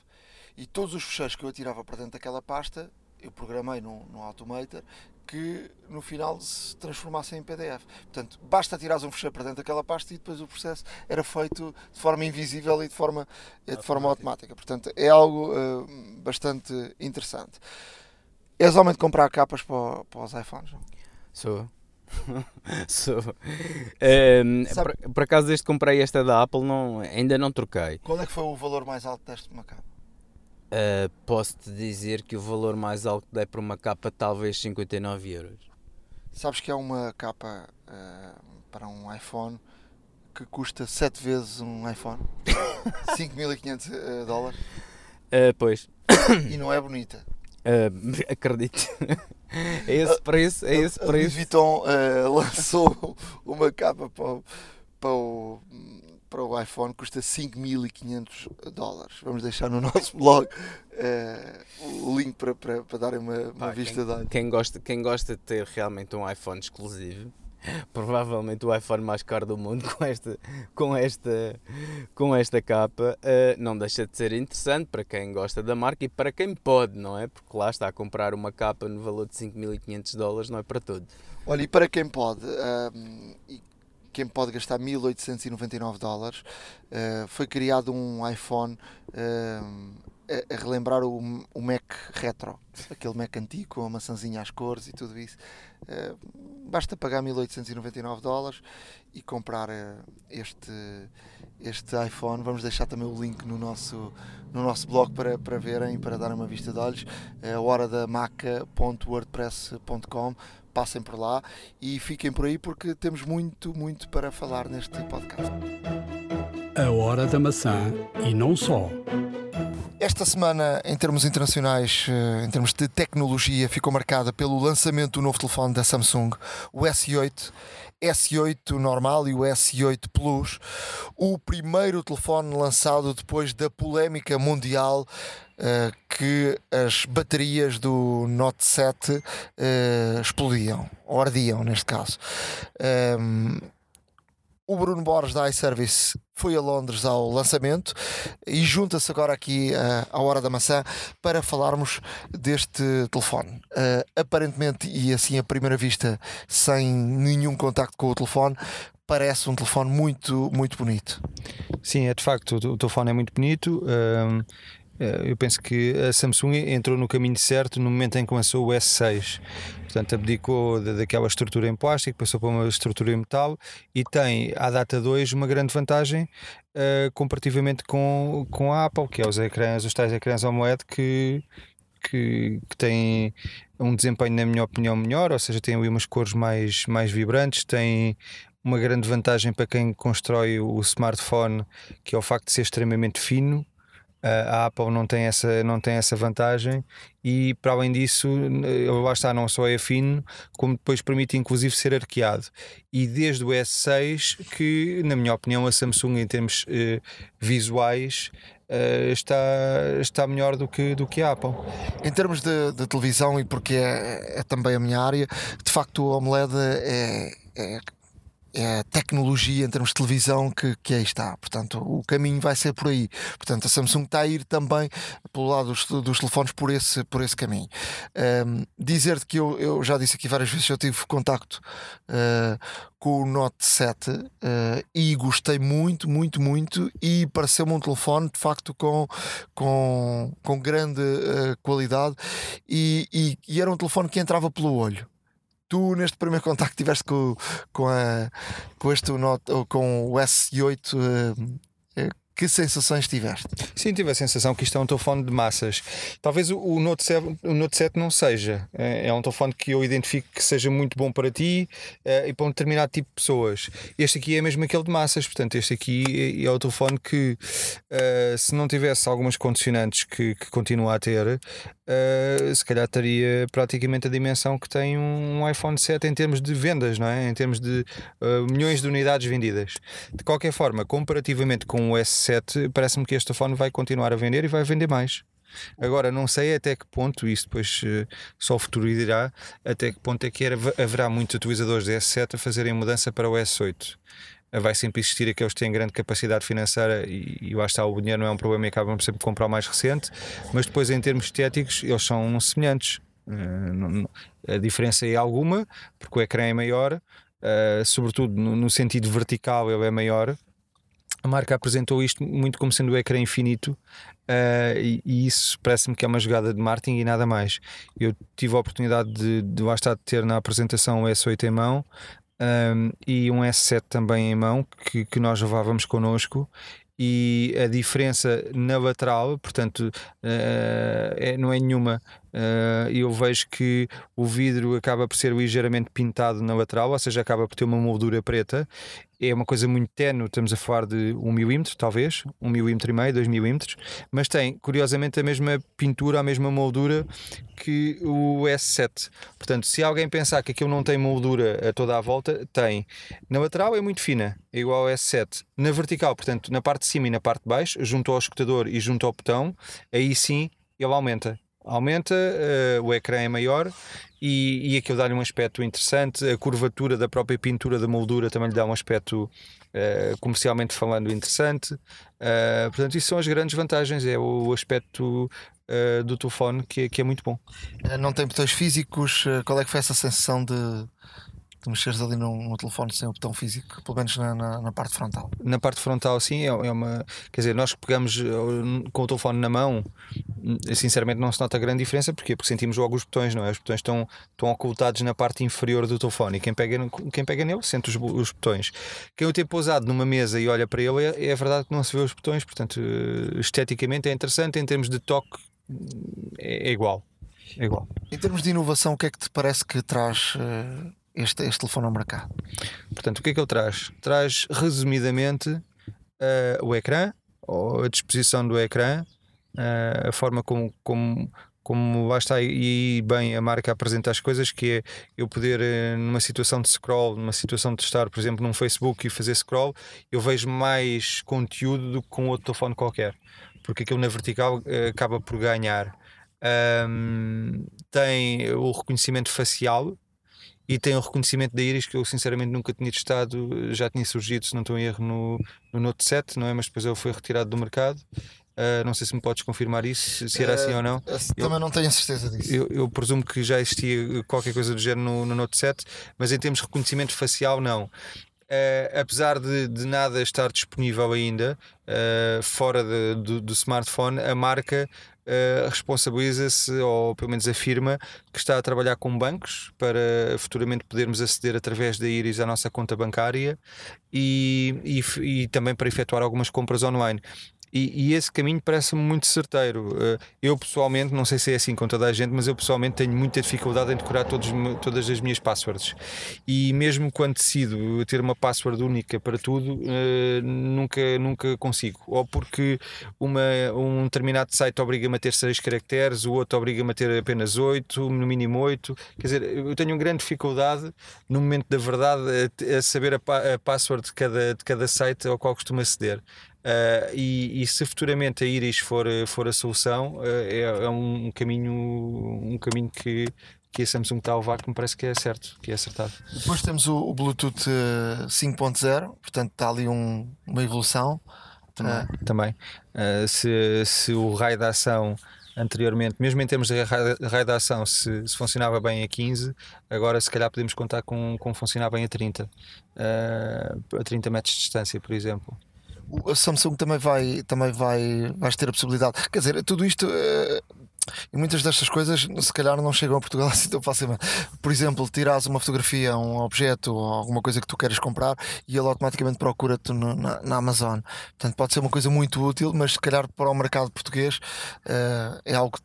E todos os fecheiros que eu atirava para dentro daquela pasta eu programei no, no Automator que no final se transformasse em PDF. Portanto, basta tirar um fecheiro para dentro daquela pasta e depois o processo era feito de forma invisível e de forma, de forma automática. Portanto, é algo uh, bastante interessante. És homem de comprar capas para, para os iPhones? Não? Sou. Sou. Um, ehm, por, por, acaso, desde que comprei esta da Apple, não, ainda não troquei. Qual é que foi o valor mais alto desta uma capa? Uh, Posso-te dizer que o valor mais alto que dei para uma capa talvez 59 euros. Sabes que é uma capa uh, para um iPhone que custa 7 vezes um iPhone? 5.500 uh, dólares? Uh, pois. E não é bonita. Uh, acredito. é esse preço, é esse preço. A Louis Vuitton lançou uma capa para, para o para o iPhone custa 5.500 dólares. Vamos deixar no nosso blog uh, o link para, para, para darem uma, uma Pá, vista quem, de quem gosta Quem gosta de ter realmente um iPhone exclusivo, provavelmente o iPhone mais caro do mundo com esta, com esta, com esta capa, uh, não deixa de ser interessante para quem gosta da marca e para quem pode, não é? Porque lá está a comprar uma capa no valor de 5.500 dólares, não é para todos. Olha, e para quem pode, um, e quem pode gastar 1899 dólares. Uh, foi criado um iPhone uh, a, a, relembrar o, o, Mac retro, aquele Mac antigo com a maçãzinha às cores e tudo isso. Uh, basta pagar 1899 dólares e comprar este, este iPhone. Vamos deixar também o link no nosso, no nosso blog para, para verem, para darem uma vista de olhos. a hora da maca.wordpress.com passem por lá e fiquem por aí porque temos muito, muito para falar neste podcast. A Hora da Maçã e não só. Esta semana, em termos internacionais, eh, em termos de tecnologia, ficou marcada pelo lançamento do novo telefone da Samsung, o S8. S8 normal e o S8 Plus, o primeiro telefone lançado depois da polémica mundial uh, que as baterias do Note 7 uh, eh, explodiam, ou ardiam neste caso. Um, ehm, o Bruno Borges da iService foi a Londres ao lançamento e junta-se agora aqui uh, à Hora da Maçã para falarmos deste telefone. Uh, aparentemente, e assim à primeira vista, sem nenhum contacto com o telefone, parece um telefone muito, muito bonito. Sim, é de facto, o telefone é muito bonito. Eh, eu penso que a Samsung entrou no caminho certo no momento em que lançou o S6. Portanto, abdicou daquela estrutura em plástico, passou para uma estrutura em metal e tem, à data 2, uma grande vantagem uh, comparativamente com, com a Apple, que é os ecrãs, os tais ecrãs AMOLED que, que, que têm um desempenho, na minha opinião, melhor, ou seja, tem ali umas cores mais, mais vibrantes, tem uma grande vantagem para quem constrói o smartphone, que é o facto de ser extremamente fino a Apple não tem essa, não tem essa vantagem e para além disso lá está, não só é fino como depois permite inclusive ser arqueado e desde o S6 que na minha opinião a Samsung em termos eh, visuais Uh, está, está melhor do que, do que a Apple. Em termos de, de televisão, e porque é, é, também a minha área, de facto o OLED é, é é tecnologia em termos de televisão que, que aí está. Portanto, o caminho vai ser por aí. Portanto, a Samsung está a ir também pelo lado dos, dos telefones por esse, por esse caminho. Um, Dizer-te que eu, eu já disse aqui várias vezes, eu tive contacto uh, com o Note 7 uh, e gostei muito, muito, muito. E pareceu-me um telefone de facto com, com, com grande uh, qualidade e, e, e era um telefone que entrava pelo olho tu neste primeiro contacto que tiveste com, com, a, com este com o S8 que sensações tiveste? Sim, tive a sensação que isto é um telefone de massas. Talvez o, Note, 7, o Note 7 não seja. É, é, um telefone que eu identifico que seja muito bom para ti é, e para um determinado tipo de pessoas. Este aqui é mesmo aquele de massas, portanto, este aqui é o telefone que, uh, se não tivesse algumas condicionantes que, que continua a ter, uh, se calhar teria praticamente a dimensão que tem um iPhone 7 em termos de vendas, não é? Em termos de milhões de unidades vendidas. De qualquer forma, comparativamente com o S7, 7, parece-me que este telefone vai continuar a vender e vai vender mais. Agora, não sei até que ponto, isso depois uh, só o futuro dirá, até que ponto é que haverá muitos utilizadores de S7 a fazerem mudança para o S8. Uh, vai sempre existir aqueles que têm grande capacidade financeira e, lá está, o dinheiro não é um problema e acabam sempre por comprar o mais recente, mas depois em termos estéticos eles são semelhantes. Não, a diferença é alguma, porque o ecrã é maior, sobretudo no sentido vertical ele é maior, a marca apresentou isto muito como sendo o ecrã infinito uh, e, e, isso parece-me que é uma jogada de marketing e nada mais. Eu tive a oportunidade de, de lá estar de ter na apresentação o S8 em mão um, e um S7 também em mão que, que nós levávamos connosco e a diferença na lateral, portanto, uh, é, não é nenhuma. Uh, eu vejo que o vidro acaba por ser ligeiramente pintado na lateral, ou seja, acaba por ter uma moldura preta. É uma coisa muito tenue, estamos a falar de 1 mm, talvez, 1 mm e meio, 2 mm, mas tem, curiosamente, a mesma pintura, a mesma moldura que o S7. Portanto, se alguém pensar que aquilo não tem moldura a toda a volta, tem. Na lateral é muito fina, é igual ao S7. Na vertical, portanto, na parte de cima e na parte de baixo, junto ao escutador e junto ao botão, aí sim ele aumenta aumenta, uh, o ecrã é maior e, e aquilo dá-lhe um aspecto interessante. A curvatura da própria pintura da moldura também lhe dá um aspecto uh, comercialmente falando interessante. Uh, portanto, isso são as grandes vantagens, é o aspecto do telefone que, é, que é muito bom. Não tem botões físicos, qual é que foi essa sensação de tu mexeres ali no, no, telefone sem o botão físico, pelo menos na, na, na parte frontal. Na parte frontal, sim, é, é, uma. Quer dizer, nós que pegamos eh, com o telefone na mão, hum, sinceramente não se nota grande diferença, porquê? Porque sentimos logo os botões, não é? Os botões estão, estão ocultados na parte inferior do telefone e quem pega, quem pega nele sente os, os botões. Quem o tem pousado numa mesa e olha para ele, é, é verdade que não se vê os botões, portanto, eh, esteticamente é interessante, em termos de toque, é, é igual. É igual. Em termos de inovação, o que é que te parece que traz uh, este, este telefone ao mercado. Portanto, o que é que ele traz? Traz resumidamente uh, o ecrã, ou a disposição do ecrã, uh, a forma como, como, como lá está e bem a marca apresenta as coisas, que é eu poder, uh, numa situação de scroll, numa situação de estar, por exemplo, num Facebook e fazer scroll, eu vejo mais conteúdo do que com outro telefone qualquer, porque aquilo na vertical acaba por ganhar. Um, tem o reconhecimento facial, e tem o reconhecimento da íris que eu sinceramente nunca tinha testado, já tinha surgido, se não estou em erro, no, no Note 7, não é? Mas depois ele foi retirado do mercado. Uh, não sei se me podes confirmar isso, se era uh, assim ou não. Também eu, não tenho certeza disso. Eu, eu, presumo que já existia qualquer coisa do género no, no Note 7, mas em termos de reconhecimento facial, não. Uh, apesar de, de, nada estar disponível ainda uh, fora de, do, do, smartphone, a marca uh, responsabiliza-se, ou pelo menos afirma, que está a trabalhar com bancos para futuramente podermos aceder através da Iris à nossa conta bancária e, e, e também para efetuar algumas compras online. E, e, esse caminho parece-me muito certeiro. Eh, eu pessoalmente, não sei se é assim com toda a gente, mas eu pessoalmente tenho muita dificuldade em decorar todos, todas as minhas passwords. E mesmo quando decido ter uma password única para tudo, eh, nunca, nunca consigo. Ou porque uma, um determinado site obriga-me a ter 6 caracteres, o outro obriga-me a ter apenas 8, no mínimo 8. Quer dizer, eu tenho uma grande dificuldade no momento da verdade a, a saber a, a password de cada, de cada site ao qual costumo aceder. Uh, e, e, se futuramente a Iris for, for a solução, uh, é, é, um caminho, um caminho que, que a Samsung está a levar, que me parece que é certo, que é acertado. Depois temos o, o Bluetooth 5.0, portanto está ali um, uma evolução. Também. Uh, também. Uh, se, se o raio de ação anteriormente, mesmo em termos de raio de ação, se, se, funcionava bem a 15, agora se calhar podemos contar com, com funcionar bem a 30, uh, a 30 metros de distância, por exemplo a Samsung também vai, também vai, vais ter a possibilidade. Quer dizer, tudo isto. Uh, e muitas destas coisas, se calhar, não chegam a Portugal assim tão facilmente. Por exemplo, tiras uma fotografia um objeto ou alguma coisa que tu queres comprar e ele automaticamente procura-te na, na, Amazon. Portanto, pode ser uma coisa muito útil, mas se calhar para o mercado português uh, é algo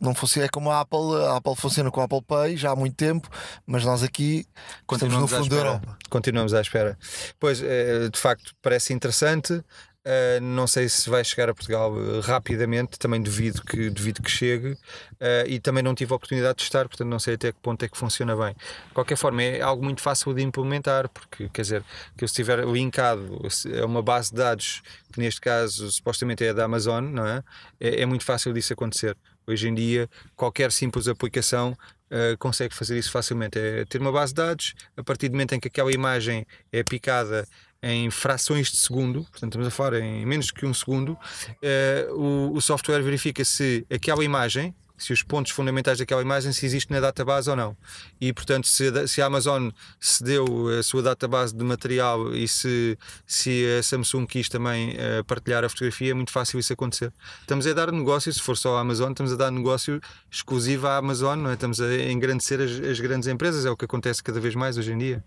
não funciona, é como a Apple, a Apple funciona com a Apple Pay já há muito tempo, mas nós aqui continuamos no fundo da Europa. Continuamos à espera. Pois, eh, de facto, parece interessante. Uh, não sei se vai chegar a Portugal uh, rapidamente, também duvido que, duvido que chegue uh, e também não tive a oportunidade de testar, portanto não sei até que ponto é que funciona bem. De qualquer forma, é algo muito fácil de implementar, porque quer dizer, que eu estiver linkado a uma base de dados, que neste caso supostamente é da Amazon, não é? É, é muito fácil disso acontecer. Hoje em dia, qualquer simples aplicação uh, consegue fazer isso facilmente. É ter uma base de dados, a partir do momento em que aquela imagem é picada em frações de segundo, portanto estamos a falar em menos que um segundo, uh, o, o software verifica se aquela imagem se os pontos fundamentais daquela imagem se existe na database ou não. E portanto, se, se a Amazon cedeu a sua database de material e se, se a Samsung quis também uh, partilhar a fotografia, é muito fácil isso acontecer. Estamos a dar negócio, se for só a Amazon, estamos a dar negócio exclusivo à Amazon, não é? estamos a engrandecer as, as grandes empresas, é o que acontece cada vez mais hoje em dia.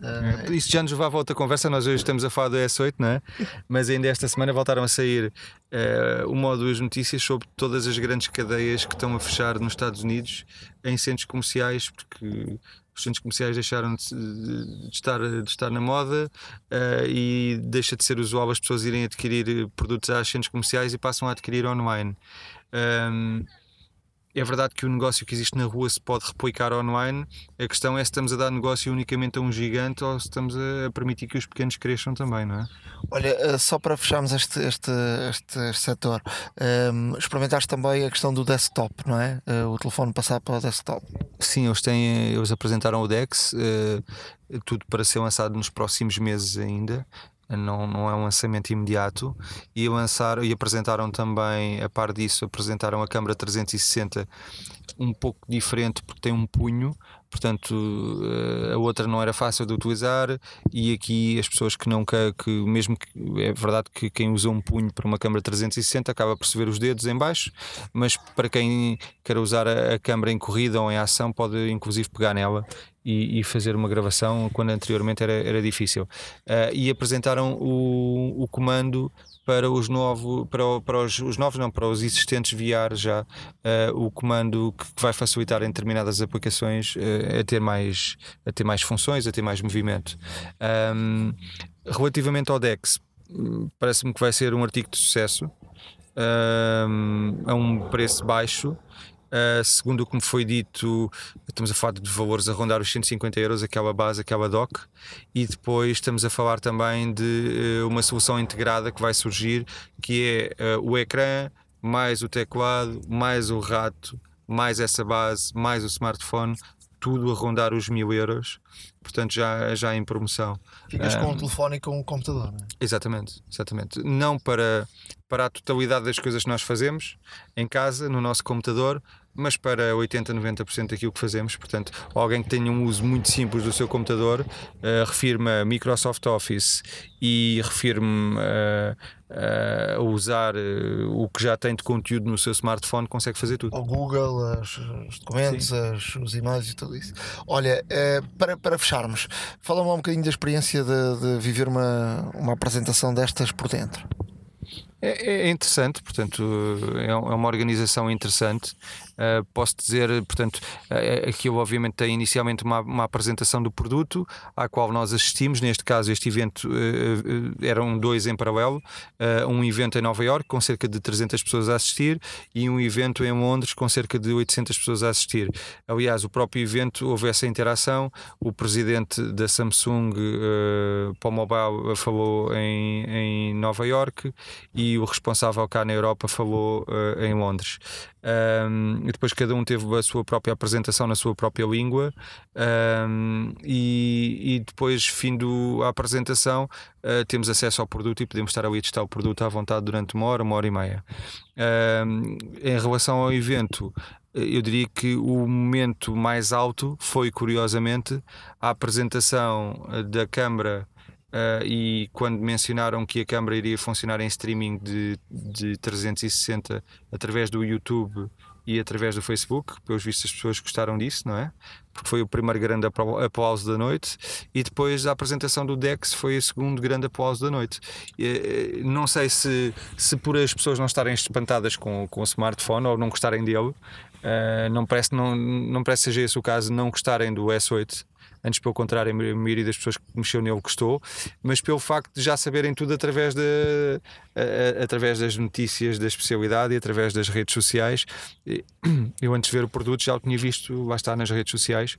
Uh, isso já nos levava a outra conversa. Nós hoje estamos a falar do S8, não é? Mas ainda esta semana voltaram a sair uh, uma ou duas notícias sobre todas as grandes cadeias que estão a fechar nos Estados Unidos em centros comerciais, porque os centros comerciais deixaram de, estar, de estar na moda uh, e deixa de ser usual as pessoas irem adquirir produtos aos centros comerciais e passam a adquirir online. Um, é verdade que o negócio que existe na rua se pode replicar online. A questão é se estamos a dar negócio unicamente a um gigante ou se estamos a permitir que os pequenos cresçam também, não é? Olha, eh, só para fecharmos este, este, este, este setor, um, ehm, experimentaste também a questão do desktop, não é? Uh, o telefone passar para o desktop. Sim, eles, têm, eles apresentaram o DeX, uh, tudo para ser lançado nos próximos meses ainda não, não é um lançamento imediato e lançaram e apresentaram também a par disso apresentaram a câmara 360 um pouco diferente porque tem um punho portanto eh, a outra não era fácil de utilizar e aqui as pessoas que não que, que mesmo que é verdade que quem usa um punho para uma câmara 360 acaba por se ver os dedos em baixo mas para quem quer usar a, a câmara em corrida ou em ação pode inclusive pegar nela e, e, fazer uma gravação quando anteriormente era, era difícil. Uh, e apresentaram o, o comando para os novos, para, para os, os, novos, não, para os existentes VR já, uh, o comando que vai facilitar em determinadas aplicações uh, a, ter mais, a ter mais funções, a ter mais movimento. Um, relativamente ao DEX, parece-me que vai ser um artigo de sucesso. Um, a um preço baixo Uh, segundo o que me foi dito, estamos a falar de valores a rondar os 150 euros, aquela base, aquela dock, e depois estamos a falar também de uh, uma solução integrada que vai surgir, que é uh, o ecrã, mais o teclado, mais o rato, mais essa base, mais o smartphone, tudo a rondar os mil euros, portanto já, já em promoção. Ficas um, com um telefone e com um computador, não é? Exatamente, exatamente. Não para, para a totalidade das coisas que nós fazemos em casa, no nosso computador, mas para 80, 90% daquilo que fazemos. Portanto, alguém que tenha um uso muito simples do seu computador, uh, refirma Microsoft Office e refirme uh, uh, a usar o que já tem de conteúdo no seu smartphone, consegue fazer tudo. O Google, as, os documentos, as, os e-mails e tudo isso. Olha, para, para fecharmos, fala-me um bocadinho da experiência de, de viver uma, uma apresentação destas por dentro. É, é, interessante, portanto, é, é uma organização interessante. Uh, posso dizer, portanto, uh, aquilo obviamente tem inicialmente uma, uma, apresentação do produto à qual nós assistimos. Neste caso, este evento uh, eram dois em paralelo: um evento em Nova York com cerca de 300 pessoas a assistir e um evento em Londres com cerca de 800 pessoas a assistir. Aliás, o próprio evento houve essa interação. O presidente da Samsung uh, para o mobile falou em, em Nova York e o responsável cá na Europa falou em Londres. Um, e depois cada um teve a sua própria apresentação na sua própria língua um, e, e, depois, fim da apresentação, uh, temos acesso ao produto e podemos estar ali a testar o produto à vontade durante uma hora, uma hora e meia. Um, em relação ao evento, eu diria que o momento mais alto foi, curiosamente, a apresentação da Câmara Uh, e quando mencionaram que a câmara iria funcionar em streaming de, de 360 através do YouTube e através do Facebook, pelos vistos as pessoas gostaram disso, não é? Porque foi o primeiro grande aplauso da noite e depois a apresentação do Dex foi o segundo grande aplauso da noite. Não sei se, se por as pessoas não estarem espantadas com, com o smartphone ou não gostarem dele, uh, não, parece, não, não parece seja esse o caso, não gostarem do S8 antes pelo contrário, a maioria das pessoas que mexeu nele gostou, mas pelo facto de já saberem tudo através, de, através das notícias da especialidade e através das redes sociais. Eu antes de ver o produto já o tinha visto, lá está nas redes sociais,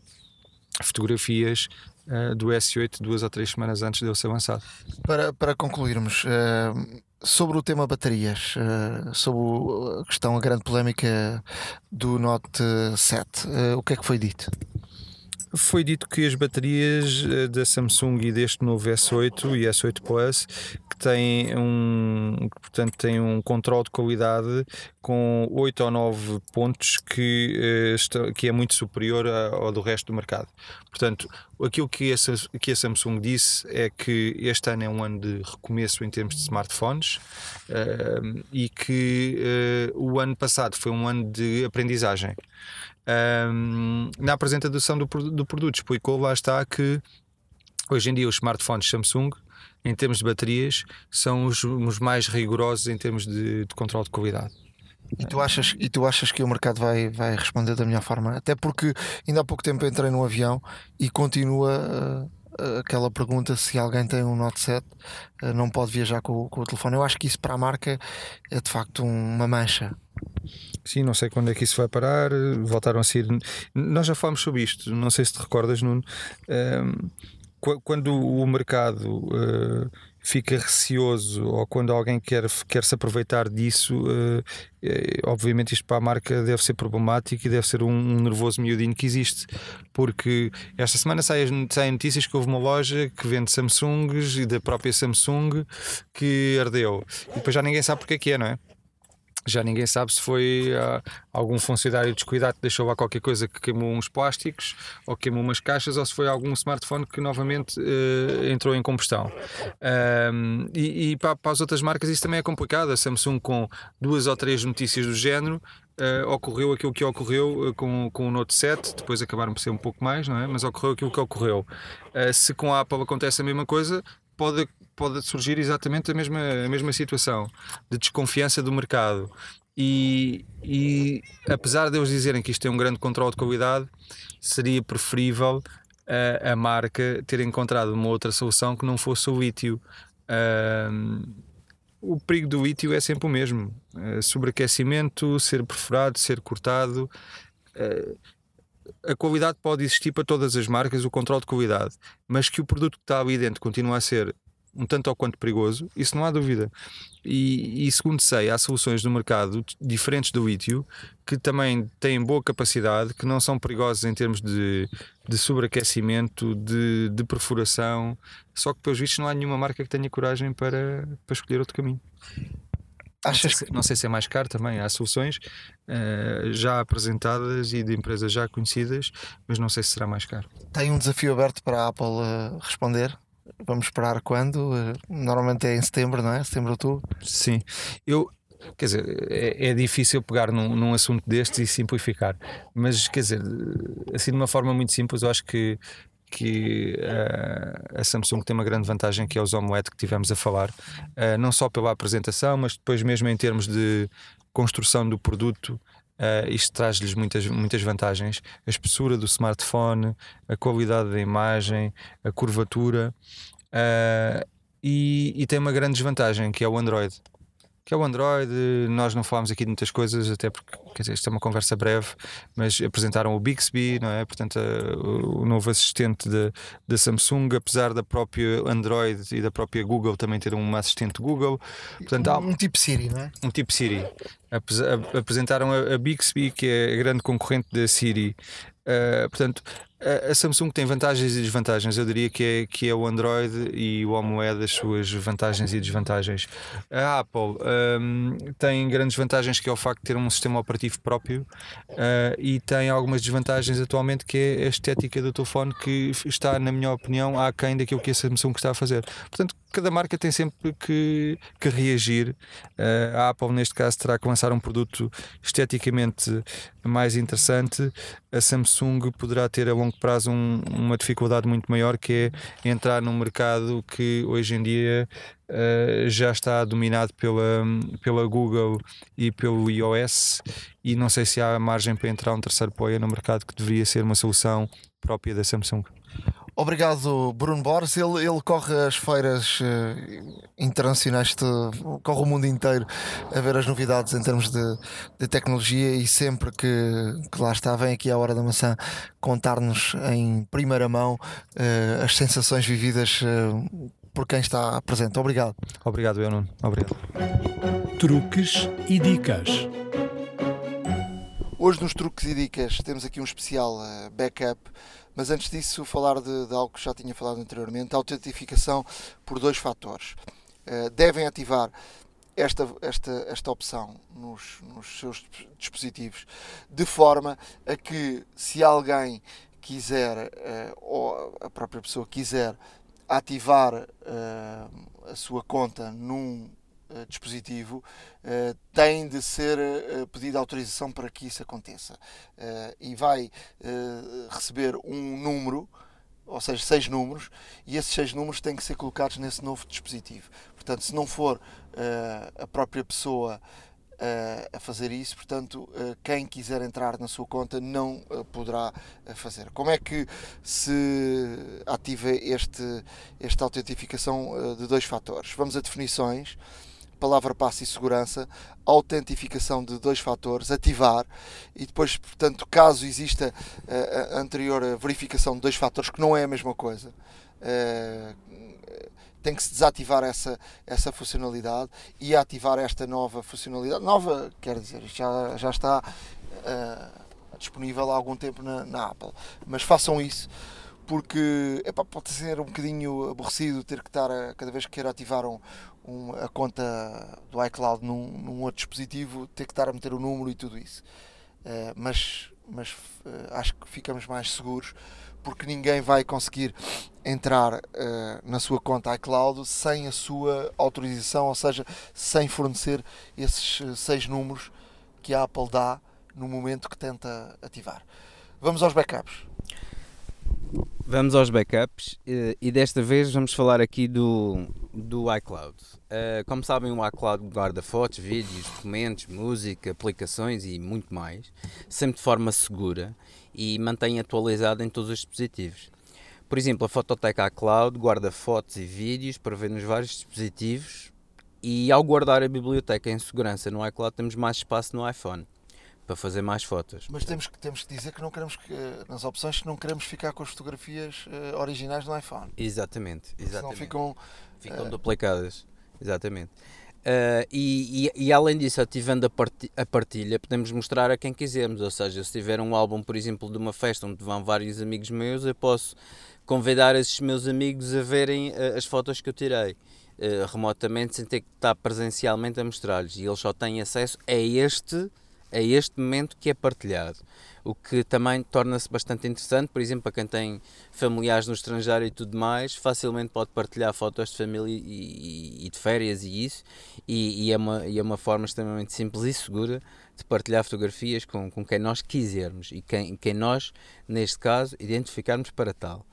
fotografias uh, do S8 duas ou três semanas antes de ele ser lançado. Para, para concluirmos, uh, sobre o tema baterias, uh, sobre a questão, a grande polémica do Note 7, o que é que foi dito? Foi dito que as baterias eh, da Samsung e deste novo S8 e S8 Plus que têm um, portanto, têm um controle de qualidade com 8 ou 9 pontos que, eh, que é muito superior ao do resto do mercado. Portanto, aquilo que a, que a Samsung disse é que este ano é um ano de recomeço em termos de smartphones uh, e que o ano passado foi um ano de aprendizagem um, na apresentação do, do produto explicou lá está que hoje em dia os smartphones Samsung em termos de baterias são os, os mais rigorosos em termos de, de controle de qualidade e tu achas, e tu achas que o mercado vai, vai responder da melhor forma? Até porque ainda há pouco tempo entrei no avião e continua uh, aquela pergunta se alguém tem um Note 7 uh, não pode viajar com, com, o telefone. Eu acho que isso para a marca é de facto uma mancha. Sim, não sei quando é que isso vai parar. Voltaram a ser. Nós já falamos sobre isto, não sei se te recordas, Nuno. Quando o mercado uh, fica receoso ou quando alguém quer, quer se aproveitar disso, uh, obviamente isto para a marca deve ser problemático e deve ser um, um nervoso miudinho que existe. Porque esta semana saem, saem notícias que houve uma loja que vende Samsungs e da própria Samsung que ardeu. E depois já ninguém sabe porque é que é, não é? Já ninguém sabe se foi uh, algum funcionário descuidado que deixou lá qualquer coisa que queimou uns plásticos ou queimou umas caixas ou se foi algum smartphone que novamente uh, entrou em combustão. Um, e, e para, para, as outras marcas isso também é complicado. A Samsung, com duas ou três notícias do género, uh, ocorreu aquilo que ocorreu com, com o Note 7, depois acabaram por ser um pouco mais, não é? Mas ocorreu aquilo que ocorreu. se com a Apple acontece a mesma coisa, pode pode surgir exatamente a mesma, a mesma situação de desconfiança do mercado. E, e apesar de eles dizerem que isto é um grande controle de qualidade, seria preferível a, a marca ter encontrado uma outra solução que não fosse o lítio. o perigo do lítio é sempre o mesmo: uh, sobreaquecimento, ser perfurado, ser cortado. Uh, a qualidade pode existir para todas as marcas, o controle de qualidade, mas que o produto que está ali dentro continua a ser um tanto ou quanto perigoso, isso não há dúvida. E, e, segundo sei, há soluções no mercado diferentes do lítio que também têm boa capacidade, que não são perigosas em termos de, de sobreaquecimento, de, de perfuração, só que pelos vistos não há nenhuma marca que tenha coragem para, para escolher outro caminho. Achas não, sei se, não sei se é mais caro também, há soluções uh, já apresentadas e de empresas já conhecidas, mas não sei se será mais caro. Tem um desafio aberto para a Apple uh, responder? Vamos esperar quando? Normalmente é em setembro, não é? Setembro, outubro? Sim. Eu, quer dizer, é, é difícil pegar num, num, assunto destes e simplificar, mas quer dizer, assim de uma forma muito simples, eu acho que, que uh, a Samsung tem uma grande vantagem que é os omelete que tivemos a falar, uh, não só pela apresentação, mas depois mesmo em termos de construção do produto. Uh, isto traz-lhes muitas, muitas vantagens. A espessura do smartphone, a qualidade da imagem, a curvatura. Uh, e, e, tem uma grande desvantagem que é o Android. Que é o Android. Nós não falámos aqui de muitas coisas, até porque quer dizer, isto é uma conversa breve, mas apresentaram o Bixby, não é? Portanto, o novo assistente da Samsung, apesar da própria Android e da própria Google também ter um assistente Google. Portanto, um, um tipo Siri, não é? Um tipo Siri. Apresentaram a Bixby, que é a grande concorrente da Siri. Uh, portanto, a Samsung tem vantagens e desvantagens. Eu diria que é, que é o Android e o Homo é das suas vantagens e desvantagens. A Apple um, tem grandes vantagens, que é o facto de ter um sistema operativo próprio, uh, e tem algumas desvantagens atualmente, que é a estética do telefone, que está, na minha opinião, aquém daquilo que a Samsung está a fazer. Portanto, cada marca tem sempre que, que reagir. Uh, a Apple, neste caso, terá que lançar um produto esteticamente mais interessante. A Samsung poderá ter a longo prazo um, uma dificuldade muito maior, que é entrar num mercado que hoje em dia uh, já está dominado pela, pela Google e pelo iOS. E não sei se há margem para entrar um terceiro player no mercado que deveria ser uma solução própria da Samsung. Obrigado, Bruno Borges. Ele, ele corre as feiras uh, internacionais, de, corre o mundo inteiro a ver as novidades em termos de, de tecnologia e sempre que, que, lá está, vem aqui à Hora da Maçã contar-nos em primeira mão uh, as sensações vividas uh, por quem está presente. Obrigado. Obrigado, eu, Nuno. Obrigado. Truques e dicas. Hoje nos truques e dicas temos aqui um especial backup mas antes disso, falar de, de, algo que já tinha falado anteriormente: a autentificação por dois fatores. Uh, devem ativar esta, esta, esta opção nos, nos seus dispositivos de forma a que, se alguém quiser, uh, ou a própria pessoa quiser, ativar uh, a sua conta num dispositivo uh, tem de ser uh, pedida autorização para que isso aconteça e vai receber um número ou seja, seis números, e esses seis números têm que ser colocados nesse novo dispositivo. Portanto, se não for a própria pessoa a fazer isso, portanto, quem quiser entrar na sua conta não poderá fazer. Como é que se ativa este, esta autentificação de dois fatores? Vamos a definições palavra passe e segurança, autentificação de dois fatores, ativar e depois, portanto, caso exista eh, a anterior verificação de dois fatores, que não é a mesma coisa, uh, tem que se desativar essa, essa funcionalidade e ativar esta nova funcionalidade. Nova, quer dizer, já, já está uh, disponível há algum tempo na, na Apple, mas façam isso porque epá, pode ser um bocadinho aborrecido ter que estar a, cada vez que queira ativar um, um, a conta do iCloud num, num, outro dispositivo, ter que estar a meter o número e tudo isso. Uh, mas mas uh, acho que ficamos mais seguros porque ninguém vai conseguir entrar uh, na sua conta iCloud sem a sua autorização, ou seja, sem fornecer esses seis números que a Apple dá no momento que tenta ativar. Vamos aos backups. Vamos aos backups eh, e desta vez vamos falar aqui do, do iCloud. Eh, como sabem, o iCloud guarda fotos, vídeos, documentos, música, aplicações e muito mais, sempre de forma segura e mantém atualizado em todos os dispositivos. Por exemplo, a Fototeca iCloud guarda fotos e vídeos para ver nos vários dispositivos e ao guardar a biblioteca em segurança no iCloud temos mais espaço no iPhone para fazer mais fotos. Mas temos que, temos que dizer que não queremos que, nas opções que não queremos ficar com as fotografias uh, originais do iPhone. Exatamente, exatamente. Senão ficam, ficam uh, duplicadas. Exatamente. Uh, e, e, e, além disso, ativando a partilha, podemos mostrar a quem quisermos. Ou seja, se tiver um álbum, por exemplo, de uma festa onde vão vários amigos meus, eu posso convidar esses meus amigos a verem as fotos que eu tirei. remotamente, sem ter que estar presencialmente a mostrar-lhes. E eles só têm acesso a este é este momento que é partilhado, o que também torna-se bastante interessante, por exemplo, para quem tem familiares no estrangeiro e tudo mais, facilmente pode partilhar fotos de família e, e de férias e isso, e, e, é uma, e é uma forma extremamente simples e segura de partilhar fotografias com, com quem nós quisermos e quem, quem nós, neste caso, identificarmos para tal.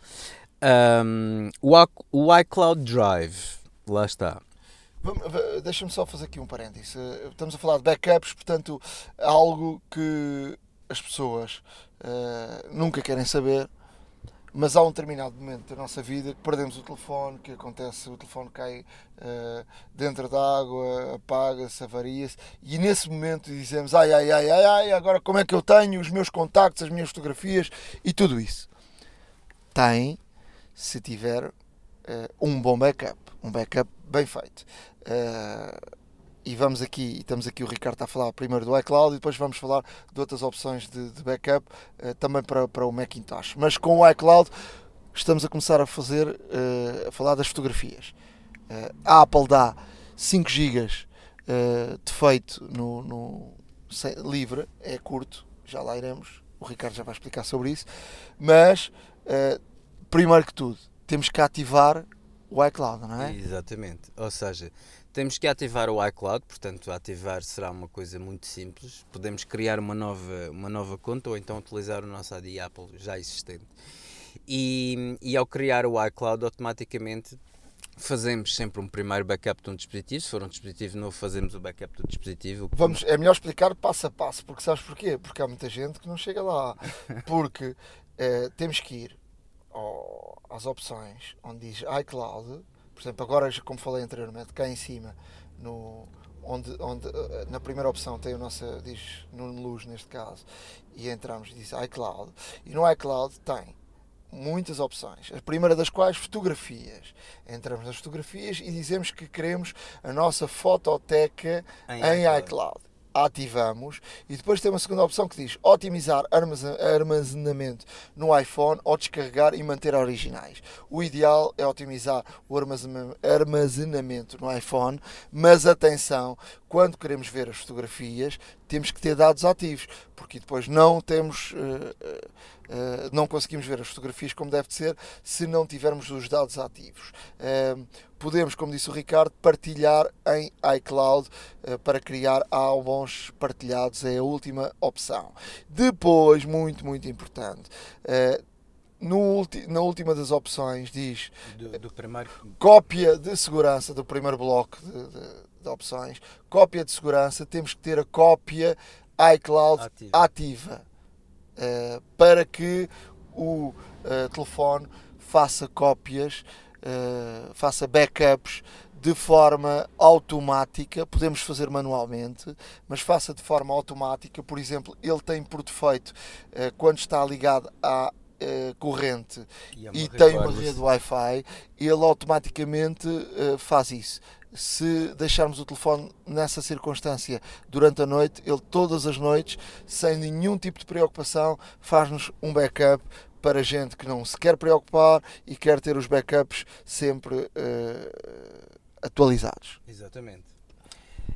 Um, o, o iCloud Drive, lá está Deixa-me só fazer aqui um parênteses. Estamos a falar de backups, portanto, algo que as pessoas uh, nunca querem saber, mas há um determinado momento da nossa vida que perdemos o telefone, que acontece, o telefone cai uh, dentro da água, apaga-se, avaria-se, e nesse momento dizemos, ai, ai, ai, ai, ai, agora como é que eu tenho os meus contactos, as minhas fotografias e tudo isso? Tem, se tiver uh, um bom backup, um backup bem feito. Uh, e vamos aqui, estamos aqui, o Ricardo a falar primeiro do iCloud e depois vamos falar de outras opções de, de backup uh, também para, para o Macintosh. Mas com o iCloud estamos a começar a fazer, uh, a falar das fotografias. A Apple dá 5 GB de feito no, no sem, livre, é curto, já lá iremos, o Ricardo já vai explicar sobre isso, mas primeiro que tudo, temos que ativar o iCloud, não é? Exatamente, ou seja, temos que ativar o iCloud, portanto, ativar será uma coisa muito simples. Podemos criar uma nova, uma nova conta ou então utilizar o nosso ID Apple já existente. E, e ao criar o iCloud, automaticamente fazemos sempre um primeiro backup de um dispositivo. Se for um dispositivo novo, fazemos o backup do dispositivo. Vamos, é melhor explicar passo a passo, porque sabes porquê? Porque há muita gente que não chega lá. Porque eh, temos que ir ao, às opções onde diz iCloud por exemplo, agora, como falei anteriormente, cá em cima, no, onde, onde eh, na primeira opção tem o nosso, diz Nuno Luz neste caso, e entramos e diz iCloud, e no iCloud tem muitas opções. A primeira das quais, fotografias. Entramos nas fotografias e dizemos que queremos a nossa fototeca em, em iCloud. iCloud ativamos e depois tem uma segunda opção que diz otimizar armazenamento no iPhone ou descarregar e manter originais. O ideal é otimizar o armazenamento no iPhone, mas atenção, quando queremos ver as fotografias, temos que ter dados ativos, porque depois não temos, uh, uh, não conseguimos ver as fotografias como deve ser se não tivermos os dados ativos. podemos, como disse o Ricardo, partilhar em iCloud para criar álbuns partilhados, é a última opção. Depois, muito, muito importante, no, na última das opções diz do, do primeiro... cópia de segurança do primeiro bloco de, de de opções, cópia de segurança, temos que ter a cópia iCloud ativa, ativa uh, para que o uh, telefone faça cópias, uh, faça backups de forma automática, podemos fazer manualmente, mas faça de forma automática. Por exemplo, ele tem por defeito, quando está ligado à corrente e, é e tem uma rede Wi-Fi, ele automaticamente faz isso se deixarmos o telefone nessa circunstância durante a noite, ele todas as noites, sem nenhum tipo de preocupação, faz-nos um backup para gente que não se quer preocupar e quer ter os backups sempre uh, atualizados. Exatamente.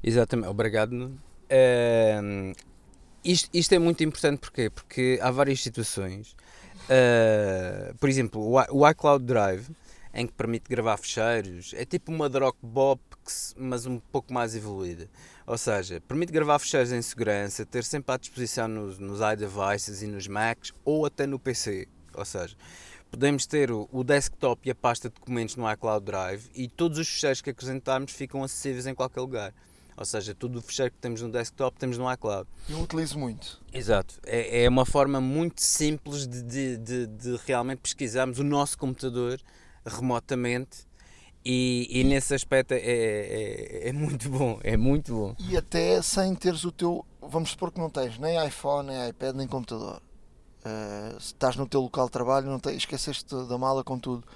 Exatamente. Obrigado. Uh, isto, isto, é muito importante porquê? porque há várias situações. Uh, por exemplo, o iCloud Drive em que permite gravar fecheiros. É tipo uma Dropbox, mas um pouco mais evoluída. Ou seja, permite gravar fecheiros em segurança, ter sempre à disposição nos, nos iDevices e nos Macs ou até no PC. Ou seja, podemos ter o, o, desktop e a pasta de documentos no iCloud Drive e todos os fecheiros que acrescentarmos ficam acessíveis em qualquer lugar. Ou seja, tudo o fecheiro que temos no desktop temos no iCloud. Eu utilizo muito. Exato. É, é uma forma muito simples de, de, de, de realmente pesquisarmos o nosso computador remotamente e, e, nesse aspecto é, é, é, muito bom, é muito bom. E até sem teres o teu, vamos supor que não tens nem iPhone, nem iPad, nem computador. Uh, se estás no teu local de trabalho, não tens, esqueceste da mala com tudo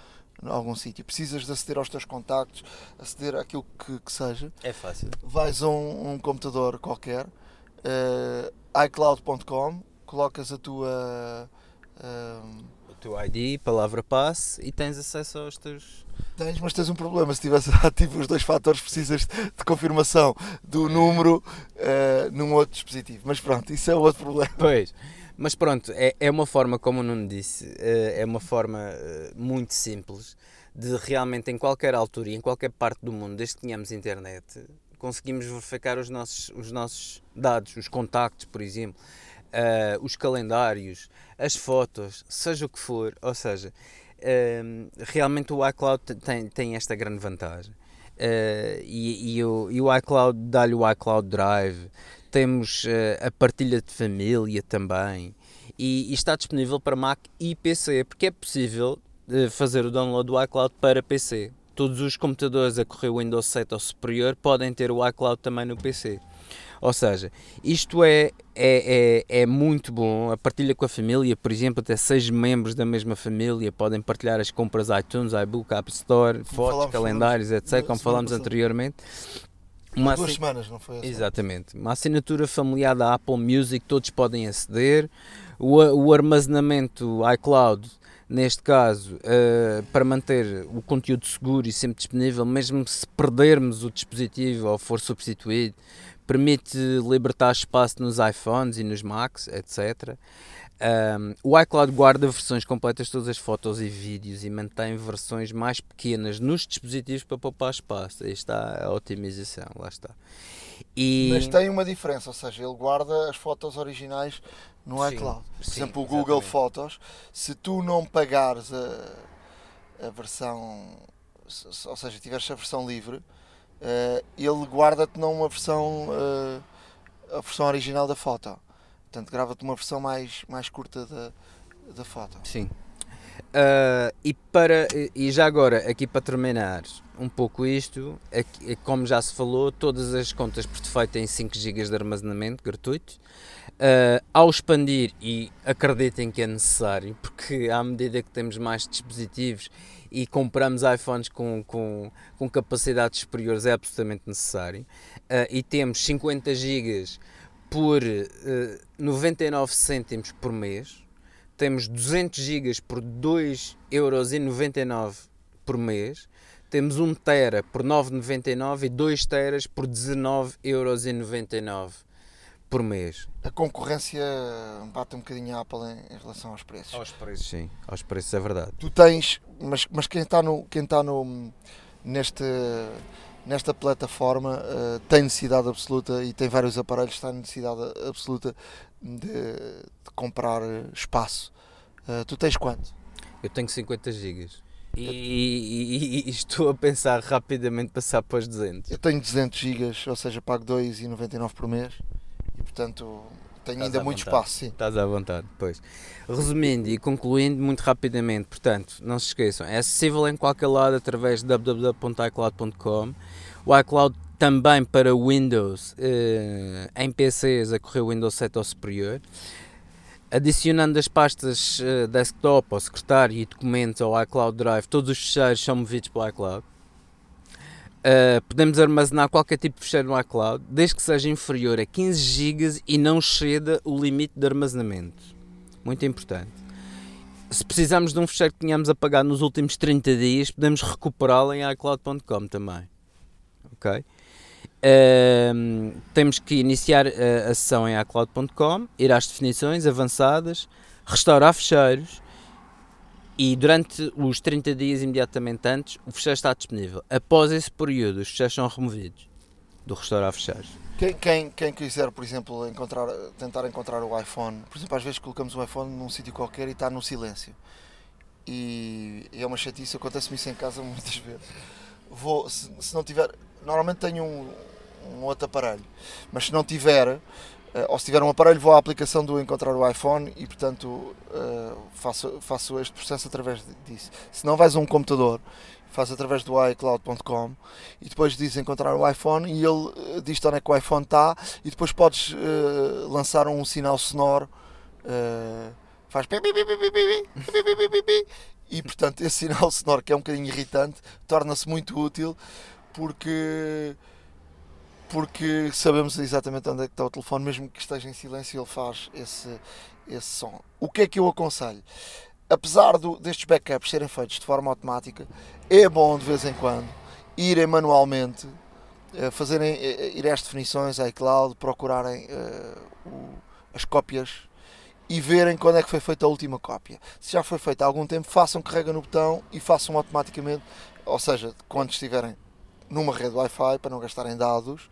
em algum sítio. Precisas de aceder aos teus contactos, aceder àquilo que, que seja. É fácil. Vais a um, um computador qualquer, uh, iCloud.com, colocas a tua. Uh, teu ID, palavra passe e tens acesso aos teus. Tens, mas tens um problema. Se tivesse ativo os dois fatores, precisas de confirmação do número uh, num outro dispositivo. Mas pronto, isso é outro problema. Pois. Mas pronto, é, é uma forma, como o Nuno disse, uh, é uma forma uh, muito simples de realmente em qualquer altura e em qualquer parte do mundo, desde que tenhamos internet, conseguimos verificar os nossos, os nossos dados, os contactos, por exemplo uh, os calendários, as fotos, seja o que for, ou seja, uh, realmente o iCloud tem, tem esta grande vantagem. Uh, e, e, o, e o iCloud dá-lhe o iCloud Drive, temos a partilha de família também, e, e, está disponível para Mac e PC, porque é possível fazer o download do iCloud para PC. Todos os computadores a correr Windows 7 ou superior podem ter o iCloud também no PC. Ou seja, isto é, é, é, é, muito bom. A partilha com a família, por exemplo, até seis membros da mesma família podem partilhar as compras iTunes, iBook, App Store, fotos, calendários, etc., como falámos anteriormente. Uma duas semanas, não foi? Assim? Exatamente. Uma assinatura familiar da Apple Music, todos podem aceder. O, o armazenamento iCloud, neste caso, uh, para manter o conteúdo seguro e sempre disponível, mesmo se perdermos o dispositivo ou for substituído, permite libertar espaço nos iPhones e nos Macs, etc. Um, o iCloud guarda versões completas de todas as fotos e vídeos e mantém versões mais pequenas nos dispositivos para poupar espaço. Aí está a otimização, lá está. E... Mas tem uma diferença, ou seja, ele guarda as fotos originais no sim, iCloud. Por sim, exemplo, o Google exatamente. Fotos, se tu não pagares a, a versão, ou seja, tiveres a versão livre, uh, ele guarda-te não uma versão, uh, a versão original da foto. Portanto, grava-te uma versão mais, mais curta da, da foto. Sim. Uh, e, para, e já agora, aqui para terminar um pouco isto, é, como já se falou, todas as contas por defeito têm 5 GB de armazenamento gratuito. Uh, ao expandir, e acreditem que é necessário, porque à medida que temos mais dispositivos e compramos iPhones com, com, com capacidades superiores é absolutamente necessário. Uh, e temos 50 GB por uh, 99 cêntimos por mês. Temos 200 GB por 2,99€ por mês. Temos 1 tera por 9,99€ e 2 teras por 19,99€ por mês. A concorrência bate um bocadinho a Apple em, em, relação aos preços. Aos preços, sim. Aos preços é verdade. Tu tens, mas, mas quem está no, quem está no, neste, nesta plataforma uh, tem necessidade absoluta e tem vários aparelhos, está necessidade absoluta de, de comprar espaço. Uh, tu tens quanto? Eu tenho 50 gigas. E, e, e, estou a pensar rapidamente passar para os 200. Eu tenho 200 gigas, ou seja, pago 2,99 por mês e portanto tenho ainda muito vontade. espaço. Sim. Estás à vontade, pois. Resumindo e concluindo muito rapidamente, portanto, não se esqueçam, é acessível em qualquer lado através de www.icloud.com. O iCloud também para Windows, eh, em PCs a correr Windows 7 ou superior. Adicionando as pastas eh, desktop ou secretário e documentos ao iCloud Drive, todos os fecheiros são movidos para o iCloud. Uh, podemos armazenar qualquer tipo de fecheiro no iCloud, desde que seja inferior a 15 GB e não exceda o limite de armazenamento. Muito importante. Se precisarmos de um fecheiro que tenhamos apagado nos últimos 30 dias, podemos recuperá-lo em iCloud.com também. Ok? Uh, temos que iniciar a, a sessão em iCloud.com, ir às definições avançadas, restaurar fecheiros e durante os 30 dias imediatamente antes o fecheiro está disponível. Após esse período, os fecheiros são removidos do restaurar fecheiros. Quem, quem, quem, quiser, por exemplo, encontrar, tentar encontrar o iPhone, por exemplo, às vezes colocamos o iPhone num sítio qualquer e está no silêncio. E, e é uma chatice, acontece-me isso em casa muitas vezes. Vou, se, se não tiver, normalmente tenho um, um outro aparelho, mas se não tiver, ou se tiver um aparelho, vou à aplicação do encontrar o iPhone e, portanto, uh, faço, faço este processo através disso. Se não vais a um computador, faz através do iCloud.com e depois diz encontrar o iPhone e ele uh, diz onde é que o iPhone está e depois podes lançar um sinal sonoro, faz e, portanto, esse sinal sonoro que é um bocadinho irritante torna-se muito útil porque porque sabemos exatamente onde é que está o telefone, mesmo que esteja em silêncio, ele faz esse, esse som. O que é que eu aconselho? Apesar do, destes backups serem feitos de forma automática, é bom de vez em quando irem manualmente, uh, fazerem, uh, ir às definições, iCloud, procurarem uh, as cópias e verem quando é que foi feita a última cópia. Se já foi feita há algum tempo, façam carrega no botão e façam automaticamente, ou seja, quando estiverem numa rede Wi-Fi para não gastarem dados,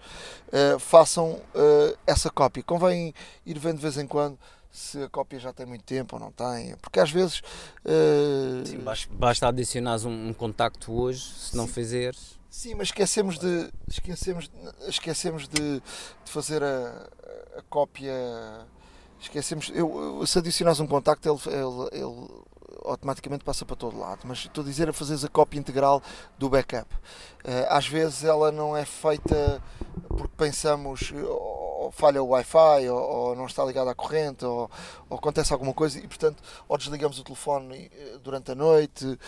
uh, façam uh, essa cópia. Convém ir vendo de vez em quando se a cópia já tem muito tempo ou não tem, porque às vezes. Uh, Sim, basta, basta adicionar um, um, contacto hoje, se não fizeres. Sim, mas esquecemos de esquecemos, esquecemos de, de fazer a, a, cópia. Esquecemos. Eu, se adicionares um contacto, ele, ele, ele automaticamente passa para todo lado, mas estou a dizer a fazeres a cópia integral do backup. Uh, às vezes ela não é feita porque pensamos ou falha o Wi-Fi ou, ou, não está ligado à corrente ou, ou, acontece alguma coisa e portanto ou desligamos o telefone eh, durante a noite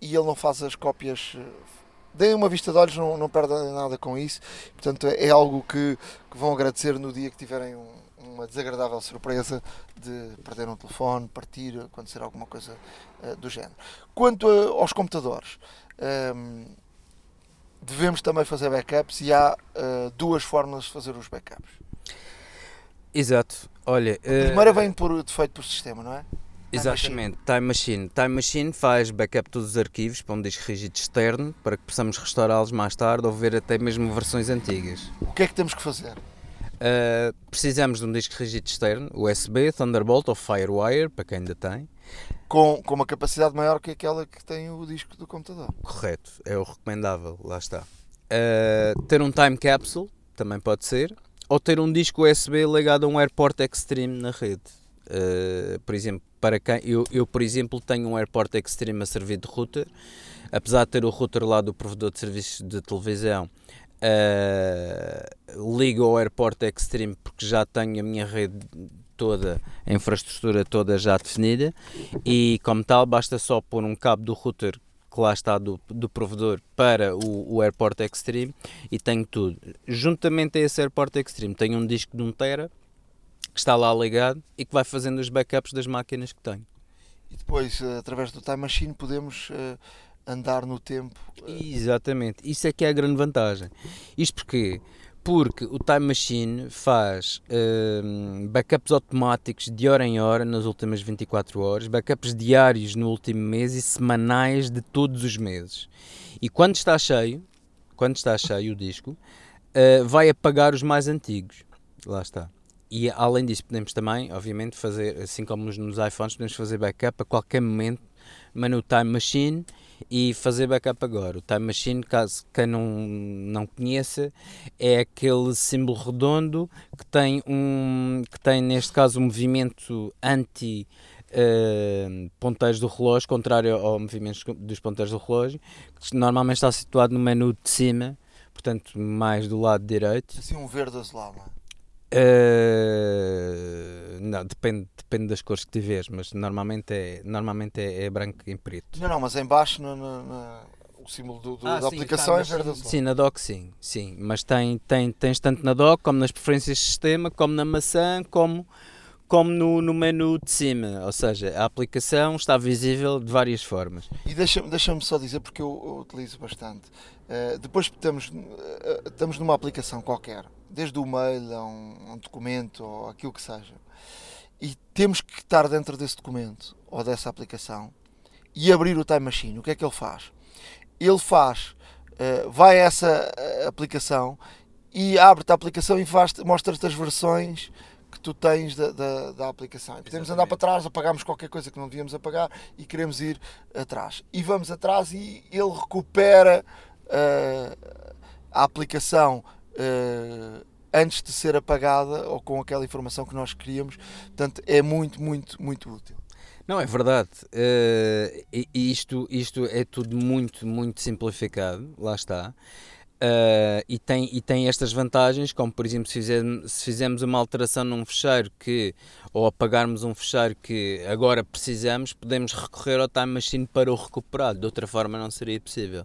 e ele não faz as cópias deem uma vista de olhos, não, não perdem nada com isso. Portanto, é, é algo que, que, vão agradecer no dia que tiverem um, uma desagradável surpresa de perder um telefone, partir, acontecer alguma coisa uh, do género. Quanto a, aos computadores, um, ehm, devemos também fazer backups e há uh, duas formas de fazer os backups. Exato. Olha, a primeira uh, vem por defeito por sistema, não é? Exatamente, Time Machine. Time Machine faz backup todos os arquivos para um disco rígido externo para que possamos restaurá-los mais tarde ou ver até mesmo versões antigas. O que é que temos que fazer? Uh, precisamos de um disco rígido externo, USB, Thunderbolt ou Firewire, para quem ainda tem. Com, com uma capacidade maior que aquela que tem o disco do computador. Correto, é o recomendável, lá está. Uh, ter um time capsule, também pode ser, ou ter um disco USB ligado a um AirPort Extreme na rede. Uh, por exemplo, para quem eu, eu, por exemplo, tenho um AirPort Extreme a servir de router, apesar de ter o router lá do provedor de serviços de televisão, uh, ligo ao AirPort Extreme porque já tenho a minha rede toda, a infraestrutura toda já definida e como tal basta só pôr um cabo do router que lá está do, do provedor para o, o AirPort Extreme e tenho tudo. Juntamente a esse AirPort Extreme tenho um disco de 1 tera que está lá ligado e que vai fazendo os backups das máquinas que tenho. E depois, eh, através do Time Machine, podemos uh, andar no tempo. Uh... Exatamente, isso é que é a grande vantagem. Isto porque porque o Time Machine faz uh, backups automáticos de hora em hora nas últimas 24 horas, backups diários no último mês e semanais de todos os meses. E quando está cheio, quando está cheio o disco, uh, vai apagar os mais antigos. Lá está. E além disso, podemos também, obviamente, fazer, assim como nos iPhones, podemos fazer backup a qualquer momento, mas no Time Machine e fazer backup agora. O Time Machine, caso quem não, não conheça, é aquele símbolo redondo que tem, um, que tem neste caso, um movimento anti. Uh, ponteiros do relógio, contrário ao movimento dos ponteiros do relógio, que normalmente está situado no menu de cima, portanto, mais do lado direito. Assim, um verde azulado. Uh, não, depende, depende das cores que tiveres, mas normalmente é, normalmente é, é branco em preto. Não, não, mas em baixo no, no, no, o símbolo do, do, ah, da sim, aplicação tá, é verde azul. Sim, na dock sim, sim, mas tem, tem, tens tanto na dock como nas preferências de sistema, como na maçã, como, como no, no menu de cima, ou seja, a aplicação está visível de várias formas. E deixa-me deixa só dizer, porque eu, eu utilizo bastante, uh, depois estamos, uh, estamos numa aplicação qualquer, desde o mail a um, um, documento ou aquilo que seja. E temos que estar dentro desse documento ou dessa aplicação e abrir o Time Machine. O que é que ele faz? Ele faz, uh, vai a essa uh, aplicação e abre-te a aplicação e mostra-te as versões que tu tens da, da, da aplicação. E podemos andar para trás, apagamos qualquer coisa que não devíamos apagar e queremos ir atrás. E vamos atrás e ele recupera uh, a aplicação uh, antes de ser apagada ou com aquela informação que nós queríamos. Portanto, é muito, muito, muito útil. Não, é verdade. Uh, isto, isto é tudo muito, muito simplificado, lá está. Uh, e, tem, e tem estas vantagens, como por exemplo, se fizermos, uma alteração num fecheiro que, ou apagarmos um fecheiro que agora precisamos, podemos recorrer ao Time Machine para o recuperar, de outra forma não seria possível.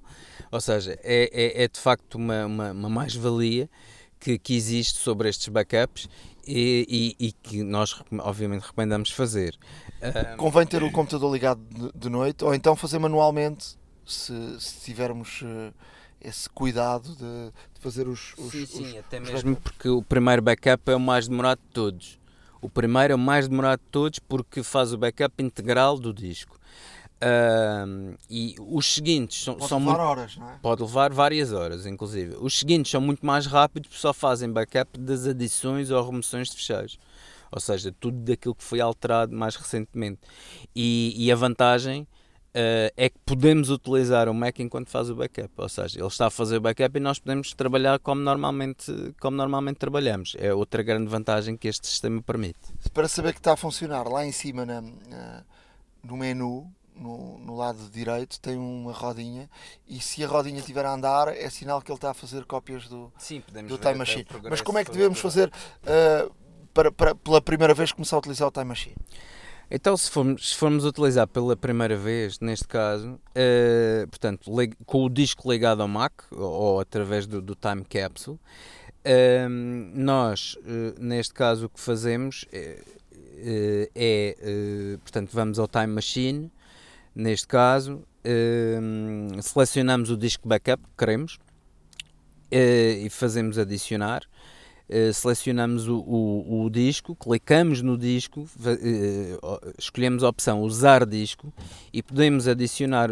Ou seja, é, é, é de facto uma, uma, uma mais-valia que, que existe sobre estes backups e, e, e, que nós obviamente recomendamos fazer. Uh, Convém ter o computador ligado de, noite ou então fazer manualmente se, se tivermos. Esse cuidado de, de fazer os, os, Sim, sim, os, até os mesmo porque o primeiro backup é o mais demorado de todos. O primeiro é o mais demorado de todos porque faz o backup integral do disco. Uh, e os seguintes são, pode são levar muito, horas, não é? Pode levar várias horas, inclusive. Os seguintes são muito mais rápidos, só fazem backup das adições ou remoções de fecheiros. ou seja, tudo daquilo que foi alterado mais recentemente. E, e a vantagem uh, é que podemos utilizar o Mac enquanto faz o backup, ou seja, ele está a fazer o backup e nós podemos trabalhar como normalmente, como normalmente trabalhamos. É outra grande vantagem que este sistema permite. Para saber que está a funcionar, lá em cima na, no menu, no, no, lado direito tem uma rodinha e se a rodinha estiver a andar é sinal que ele está a fazer cópias do, Sim, do Time Machine. Mas como é que devemos fazer uh, para, para, pela primeira vez começar a utilizar o Time Machine? Então, se formos, se formos utilizar pela primeira vez, neste caso, uh, portanto, com o disco ligado ao Mac ou, através do, do, Time Capsule, uh, nós, uh, neste caso, o que fazemos é, é portanto, vamos ao Time Machine, neste caso, selecionamos o disco backup que queremos e fazemos adicionar. Eh, selecionamos o, o, o, disco, clicamos no disco, uh, escolhemos a opção usar disco e podemos adicionar,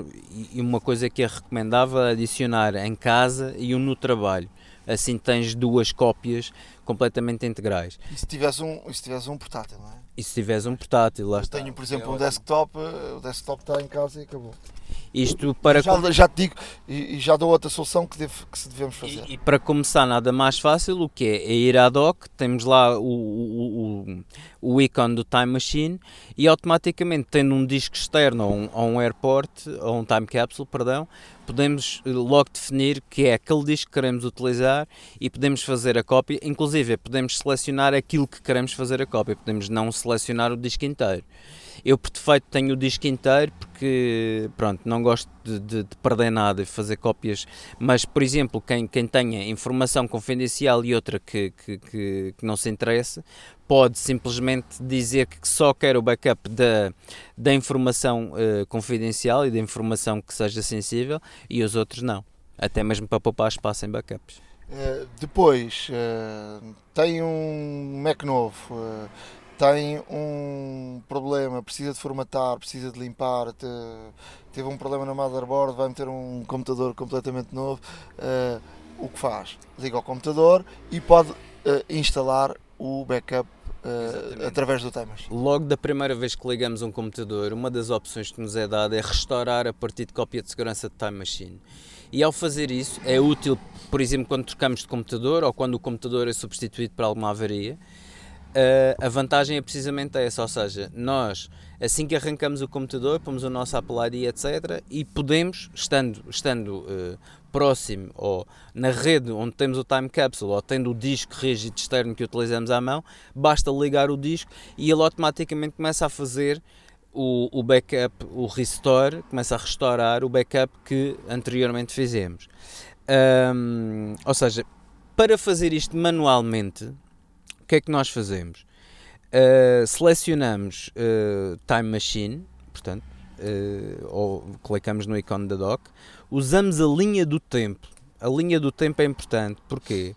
e uma coisa que é recomendável, adicionar em casa e um no trabalho. Assim tens duas cópias completamente integrais. E se tivesse um, se tivesse um portátil, não é? E se tivesse um portátil, lá Eu está. tenho, por exemplo, é um desktop, eh, o desktop está em casa e acabou. Isto para já, já te digo e, e, já dou outra solução que, deve, que se devemos fazer. E, e, para começar, nada mais fácil, o que é? É ir à dock, temos lá o, o, o, o ícone do Time Machine e automaticamente, tendo um disco externo ou um, ou um airport, ou um time capsule, perdão, podemos eh, logo definir que é aquele disco que queremos utilizar e podemos fazer a cópia, inclusive podemos selecionar aquilo que queremos fazer a cópia, podemos não selecionar o disco inteiro. Eu, por defeito, tenho o disco inteiro porque, pronto, não gosto de, de, de, perder nada e fazer cópias. Mas, por exemplo, quem, quem tenha informação confidencial e outra que, que, que, que não se interesse, pode simplesmente dizer que só quer o backup da, da informação uh, confidencial e da informação que seja sensível e os outros não. Até mesmo para poupar espaço em backups. Uh, depois, uh, tem um Mac novo tem um problema, precisa de formatar, precisa de limpar, te, teve um problema na motherboard, vai meter um computador completamente novo, uh, o que faz? Liga ao computador e pode uh, instalar o backup uh, através do Time Logo da primeira vez que ligamos um computador, uma das opções que nos é dada é restaurar a partir de cópia de segurança de Time Machine. E ao fazer isso é útil, por exemplo, quando trocamos de computador ou quando o computador é substituído por alguma avaria a vantagem é precisamente essa, ou seja, nós assim que arrancamos o computador, pomos o nosso Apple ID, etc. e podemos, estando, estando uh, próximo ou na rede onde temos o time capsule ou tendo o disco rígido externo que utilizamos à mão, basta ligar o disco e ele automaticamente começa a fazer o, o backup, o restore, começa a restaurar o backup que anteriormente fizemos. Um, ou seja, para fazer isto manualmente, que é que nós fazemos? Uh, selecionamos uh, Time Machine, portanto, uh, ou clicamos no ícone da dock, usamos a linha do tempo. A linha do tempo é importante, porque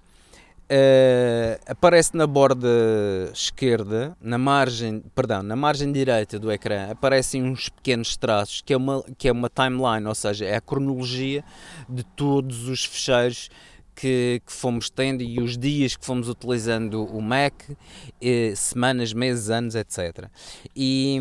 aparece na borda esquerda, na margem, perdão, na margem direita do ecrã, aparecem uns pequenos traços, que é uma, que é uma timeline, ou seja, é a cronologia de todos os fecheiros que, que, fomos tendo e os dias que fomos utilizando o Mac, eh, semanas, meses, anos, etc. E,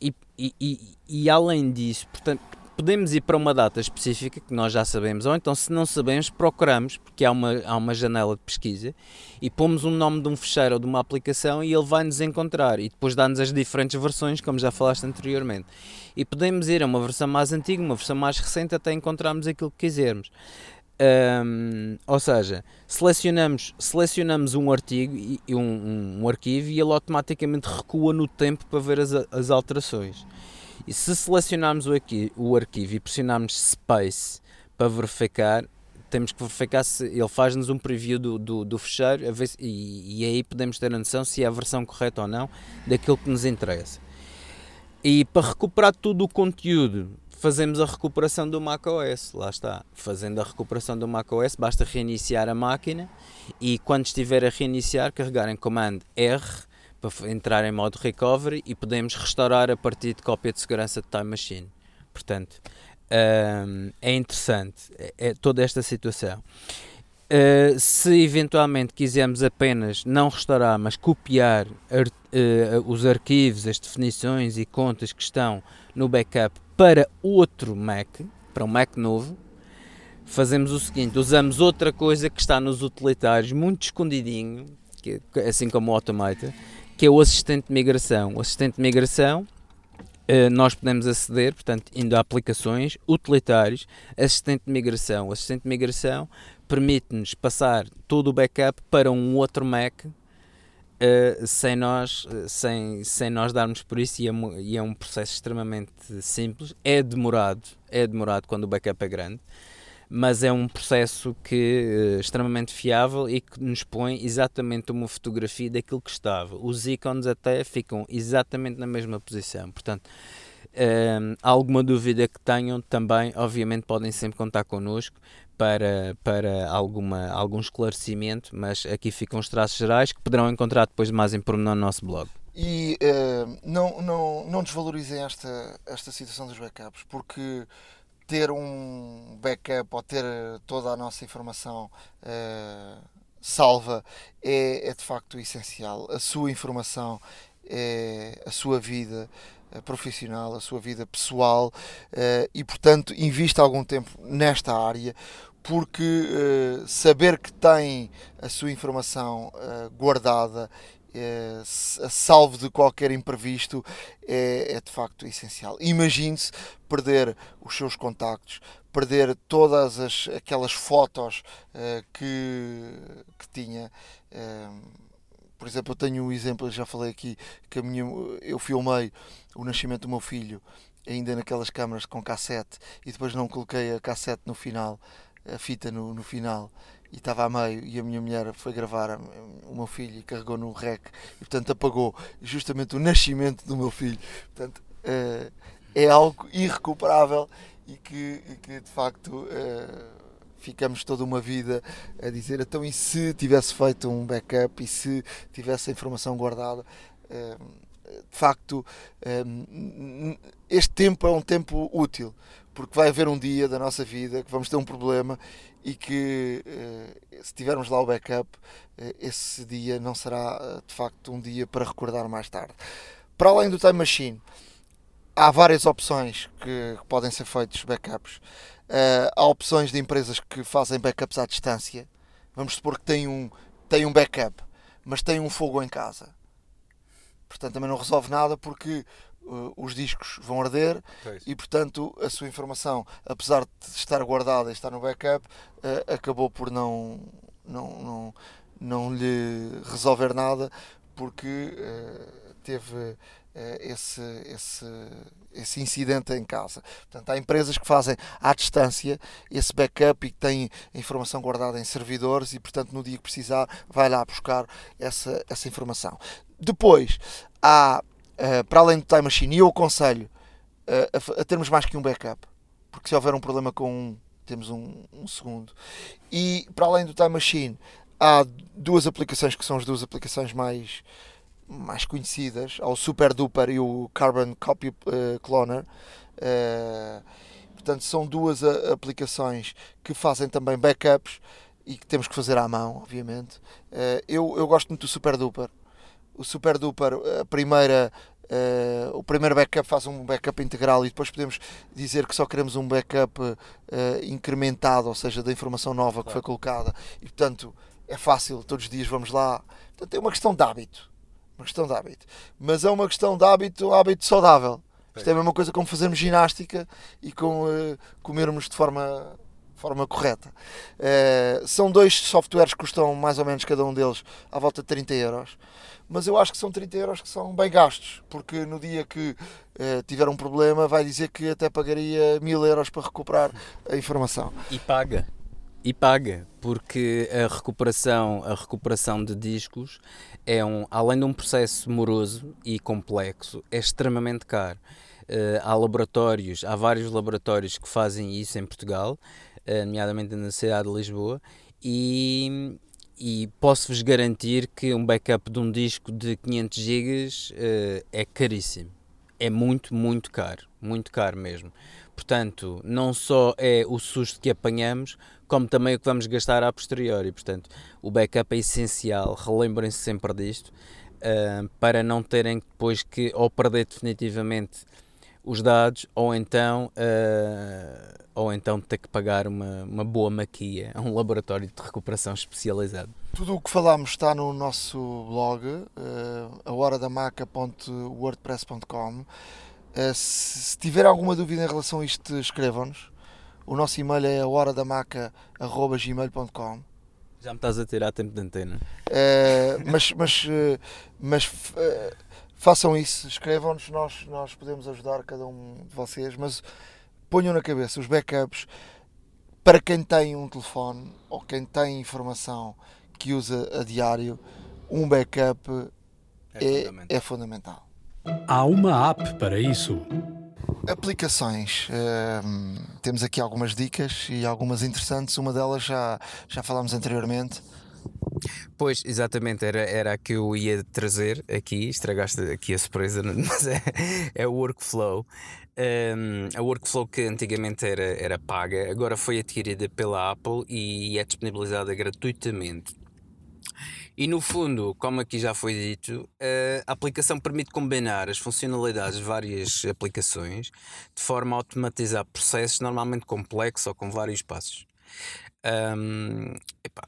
e, e, e, além disso, portanto, podemos ir para uma data específica que nós já sabemos, ou então, se não sabemos, procuramos, porque há uma, há uma janela de pesquisa, e pomos um nome de um fecheiro ou de uma aplicação e ele vai nos encontrar e depois dá-nos as diferentes versões, como já falaste anteriormente. E podemos ir a uma versão mais antiga, uma versão mais recente, até encontrarmos aquilo que quisermos. Um, ou seja, selecionamos, selecionamos um artigo e um, um, um, arquivo e ele automaticamente recua no tempo para ver as, as alterações. E se selecionarmos o, aqui, o arquivo e pressionarmos Space para verificar, temos que verificar se ele faz-nos um preview do, do, do fecheiro se, e, e aí podemos ter a noção se é a versão correta ou não daquilo que nos interessa. E para recuperar todo o conteúdo fazemos a recuperação do macOS. Lá está. Fazendo a recuperação do macOS, basta reiniciar a máquina e quando estiver a reiniciar, carregar em comando R para entrar em modo recovery e podemos restaurar a partir de cópia de segurança de Time Machine. Portanto, um, é interessante é, é toda esta situação. Uh, se eventualmente quisermos apenas não restaurar, mas copiar ar, uh, os arquivos, as definições e contas que estão no backup para outro Mac, para um Mac novo, fazemos o seguinte: usamos outra coisa que está nos utilitários, muito escondidinho, que, assim como o Automator, que é o assistente de migração. O assistente de migração Uh, nós podemos aceder, portanto, indo a aplicações, utilitários, assistente de migração. O assistente de migração permite-nos passar todo o backup para um outro Mac uh, sem, nós, uh, sem, sem nós darmos por isso e é, e é, um processo extremamente simples. É demorado, é demorado quando o backup é grande, mas é um processo que uh, extremamente fiável e que nos põe exatamente uma fotografia daquilo que estava. Os ícones até ficam exatamente na mesma posição. Portanto, alguma dúvida que tenham também, obviamente, podem sempre contar connosco para, para alguma, algum esclarecimento, mas aqui ficam os traços gerais que poderão encontrar depois mais em pormenor no nosso blog. E uh, não, não, não desvalorizem esta, esta situação dos backups, porque ter um backup ou ter toda a nossa informação uh, salva é, é de facto essencial. A sua informação é a sua vida profissional, a sua vida pessoal uh, e, portanto, invista algum tempo nesta área porque uh, saber que tem a sua informação guardada salvo de qualquer imprevisto é, é de facto essencial. Imagine-se perder os seus contactos, perder todas as, aquelas fotos uh, que, que tinha. Uh, por exemplo, eu tenho um exemplo, já falei aqui, que minha, eu filmei o nascimento do meu filho ainda naquelas câmaras com cassete e depois não coloquei a cassete no final, a fita no, no final e estava a meio e a minha mulher foi gravar o meu filho e carregou no rec e portanto apagou justamente o nascimento do meu filho. Portanto, uh, é algo irrecuperável e que, e que de facto uh, ficamos toda uma vida a dizer então e se tivesse feito um backup e se tivesse a informação guardada. Uh, de facto, este tempo é um tempo útil, porque vai haver um dia da nossa vida que vamos ter um problema e que eh, se tivermos lá o backup, eh, esse dia não será eh, de facto um dia para recordar mais tarde. Para além do Time Machine, há várias opções que podem ser feitos backups. Há opções de empresas que fazem backups à distância. Vamos supor que tem um, tem um backup, mas tem um fogo em casa. Portanto, também não resolve nada porque uh, os discos vão arder e, portanto, a sua informação, apesar de estar guardada e estar no backup, uh, acabou por não, não, não, não lhe resolver nada porque uh, teve esse, esse, esse incidente em casa. Portanto, há empresas que fazem à distância esse backup e que têm a informação guardada em servidores e, portanto, no dia que precisar, vai lá buscar essa, essa informação. Depois, há uh, para além do Time Machine, e eu aconselho uh, a, a, termos mais que um backup, porque se houver um problema com um, temos um, um segundo. E para além do Time Machine, há duas aplicações que são as duas aplicações mais mais conhecidas, há o Super Duper e o Carbon Copy uh, Cloner. Uh, portanto, são duas uh, aplicações que fazem também backups e que temos que fazer à mão, obviamente. eu, eu gosto muito do Super Duper o Super Duper, a primeira, uh, o primeiro backup faz um backup integral e depois podemos dizer que só queremos um backup uh, incrementado, ou seja, da informação nova que foi colocada. E portanto é fácil, todos os dias vamos lá. Portanto, é uma questão de hábito. Uma questão de hábito. Mas é uma questão de hábito, hábito saudável. Isto é a mesma coisa como fazermos ginástica e com uh, comermos de forma forma correta. Uh, são dois softwares que custam mais ou menos cada um deles à volta de 30 euros mas eu acho que são 30 euros que são bem gastos, porque no dia que uh, tiver um problema vai dizer que até pagaria mil euros para recuperar a informação. E paga. E paga, porque a recuperação, a recuperação de discos é um, além de um processo moroso e complexo, é extremamente caro. Uh, há laboratórios, há vários laboratórios que fazem isso em Portugal, uh, nomeadamente na cidade de Lisboa, e, e posso-vos garantir que um backup de um disco de 500 GB uh, é caríssimo. É muito, muito caro. Muito caro mesmo. Portanto, não só é o susto que apanhamos, como também o que vamos gastar a posteriori. Portanto, o backup é essencial, relembrem-se sempre disto, uh, para não terem depois que ou perder definitivamente os dados ou então, uh, ou então ter que pagar uma, uma boa maquia a um laboratório de recuperação especializado. Tudo o que falámos está no nosso blog, uh, ahoradamaca.wordpress.com. Uh, se, tiver alguma dúvida em relação a isto, escrevam-nos. O nosso e-mail é ahoradamaca.gmail.com Já me estás a tirar tempo de antena. Uh, mas mas, uh, mas façam isso, escrevam-nos, nós, nós podemos ajudar cada um de vocês, mas ponham na cabeça os backups para quem tem um telefone ou quem tem informação que usa a diário, um backup é, é, fundamental. é fundamental. Há uma app para isso. Aplicações. temos aqui algumas dicas e algumas interessantes. Uma delas já, já falámos anteriormente Pois, exatamente, era, era a que eu ia trazer aqui, estragaste aqui a surpresa, mas é, é o workflow. Um, a workflow que antigamente era, era paga, agora foi adquirida pela Apple e é disponibilizada gratuitamente. E no fundo, como aqui já foi dito, a aplicação permite combinar as funcionalidades de várias aplicações de forma a automatizar processos normalmente complexos ou com vários passos. Um, epá,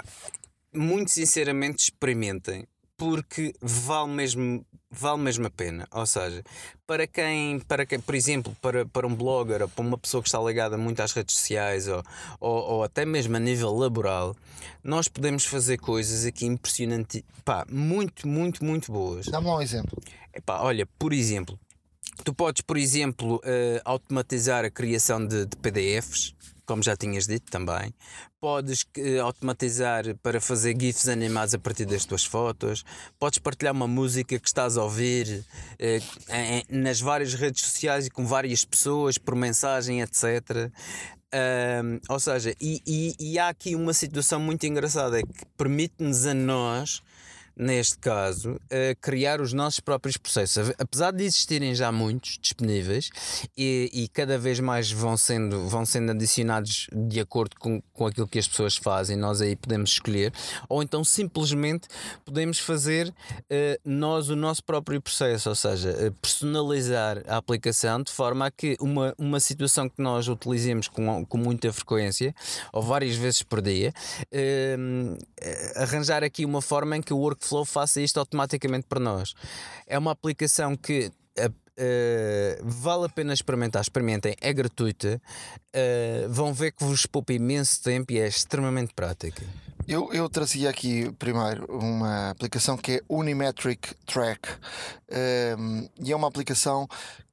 muito sinceramente experimentem porque vale mesmo vale mesmo a pena ou seja para quem para quem por exemplo para, para um blogger ou para uma pessoa que está ligada muito às redes sociais ou, ou, ou até mesmo a nível laboral nós podemos fazer coisas aqui impressionantes pá, muito muito muito boas dá-me lá um exemplo Epá, olha por exemplo tu podes por exemplo uh, automatizar a criação de, de PDFs como já tinhas dito também. Podes uh, automatizar para fazer GIFs animados a partir das tuas fotos. Podes partilhar uma música que estás a ouvir em, nas várias redes sociais e com várias pessoas por mensagem, etc. Uh, ou seja, e, e, e, há aqui uma situação muito engraçada é que permite-nos a nós neste caso, criar os nossos próprios processos. Apesar de existirem já muitos disponíveis e, e, cada vez mais vão sendo, vão sendo adicionados de acordo com, com aquilo que as pessoas fazem, nós aí podemos escolher, ou então simplesmente podemos fazer uh, nós o nosso próprio processo, ou seja, uh, personalizar a aplicação de forma a que uma, uma situação que nós utilizemos com, com muita frequência ou várias vezes por dia, uh, arranjar aqui uma forma em que o workflow Workflow faça isto automaticamente para nós. É uma aplicação que Uh, vale a pena experimentar, experimentem, é gratuita, uh, vão ver que vos poupa imenso tempo e é extremamente prática. Eu, eu trazia aqui primeiro uma aplicação que é Unimetric Track uh, e é uma aplicação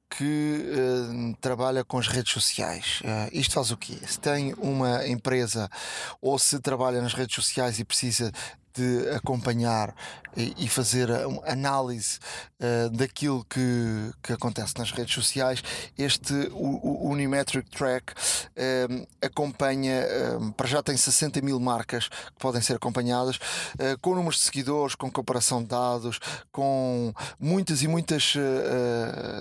que uh, trabalha com as redes sociais. Uh, isto faz o quê? Se tem uma empresa ou se trabalha nas redes sociais e precisa de acompanhar e, fazer análise uh, daquilo que, que acontece nas redes sociais, este o, o Unimetric Track uh, acompanha, uh, para já tem 60 mil marcas que podem ser acompanhadas, com números de seguidores, com comparação de dados, com muitas e muitas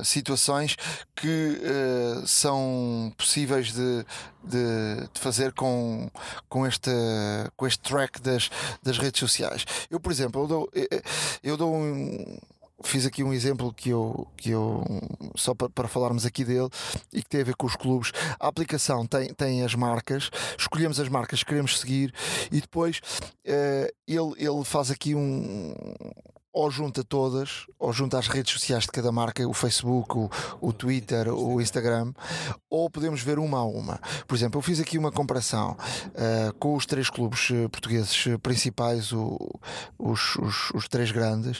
situações que são possíveis de, de, de, fazer com, com, este, com este track das, das redes sociais. Eu, por exemplo, eu dou, eu dou um fiz aqui um exemplo que eu, que eu só para, para falarmos aqui dele e que tem a ver com os clubes. A aplicação tem, tem as marcas, escolhemos as marcas que queremos seguir e depois uh, ele, ele faz aqui um ou junta todas, ou junta as redes sociais de cada marca, o Facebook, o, o Twitter, o Instagram, ou podemos ver uma a uma. Por exemplo, eu fiz aqui uma comparação uh, com os três clubes eh, portugueses eh, principais, o, os, os, os, três grandes,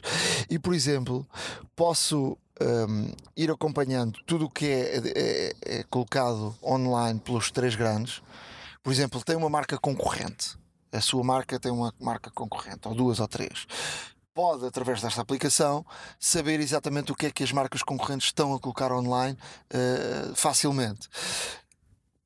e por exemplo, posso um, ehm, ir acompanhando tudo o que é, é, é colocado online pelos três grandes. Por exemplo, tem uma marca concorrente a sua marca tem uma marca concorrente, ou duas ou três pode, através desta aplicação, saber exatamente o que é que as marcas concorrentes estão a colocar online uh, facilmente.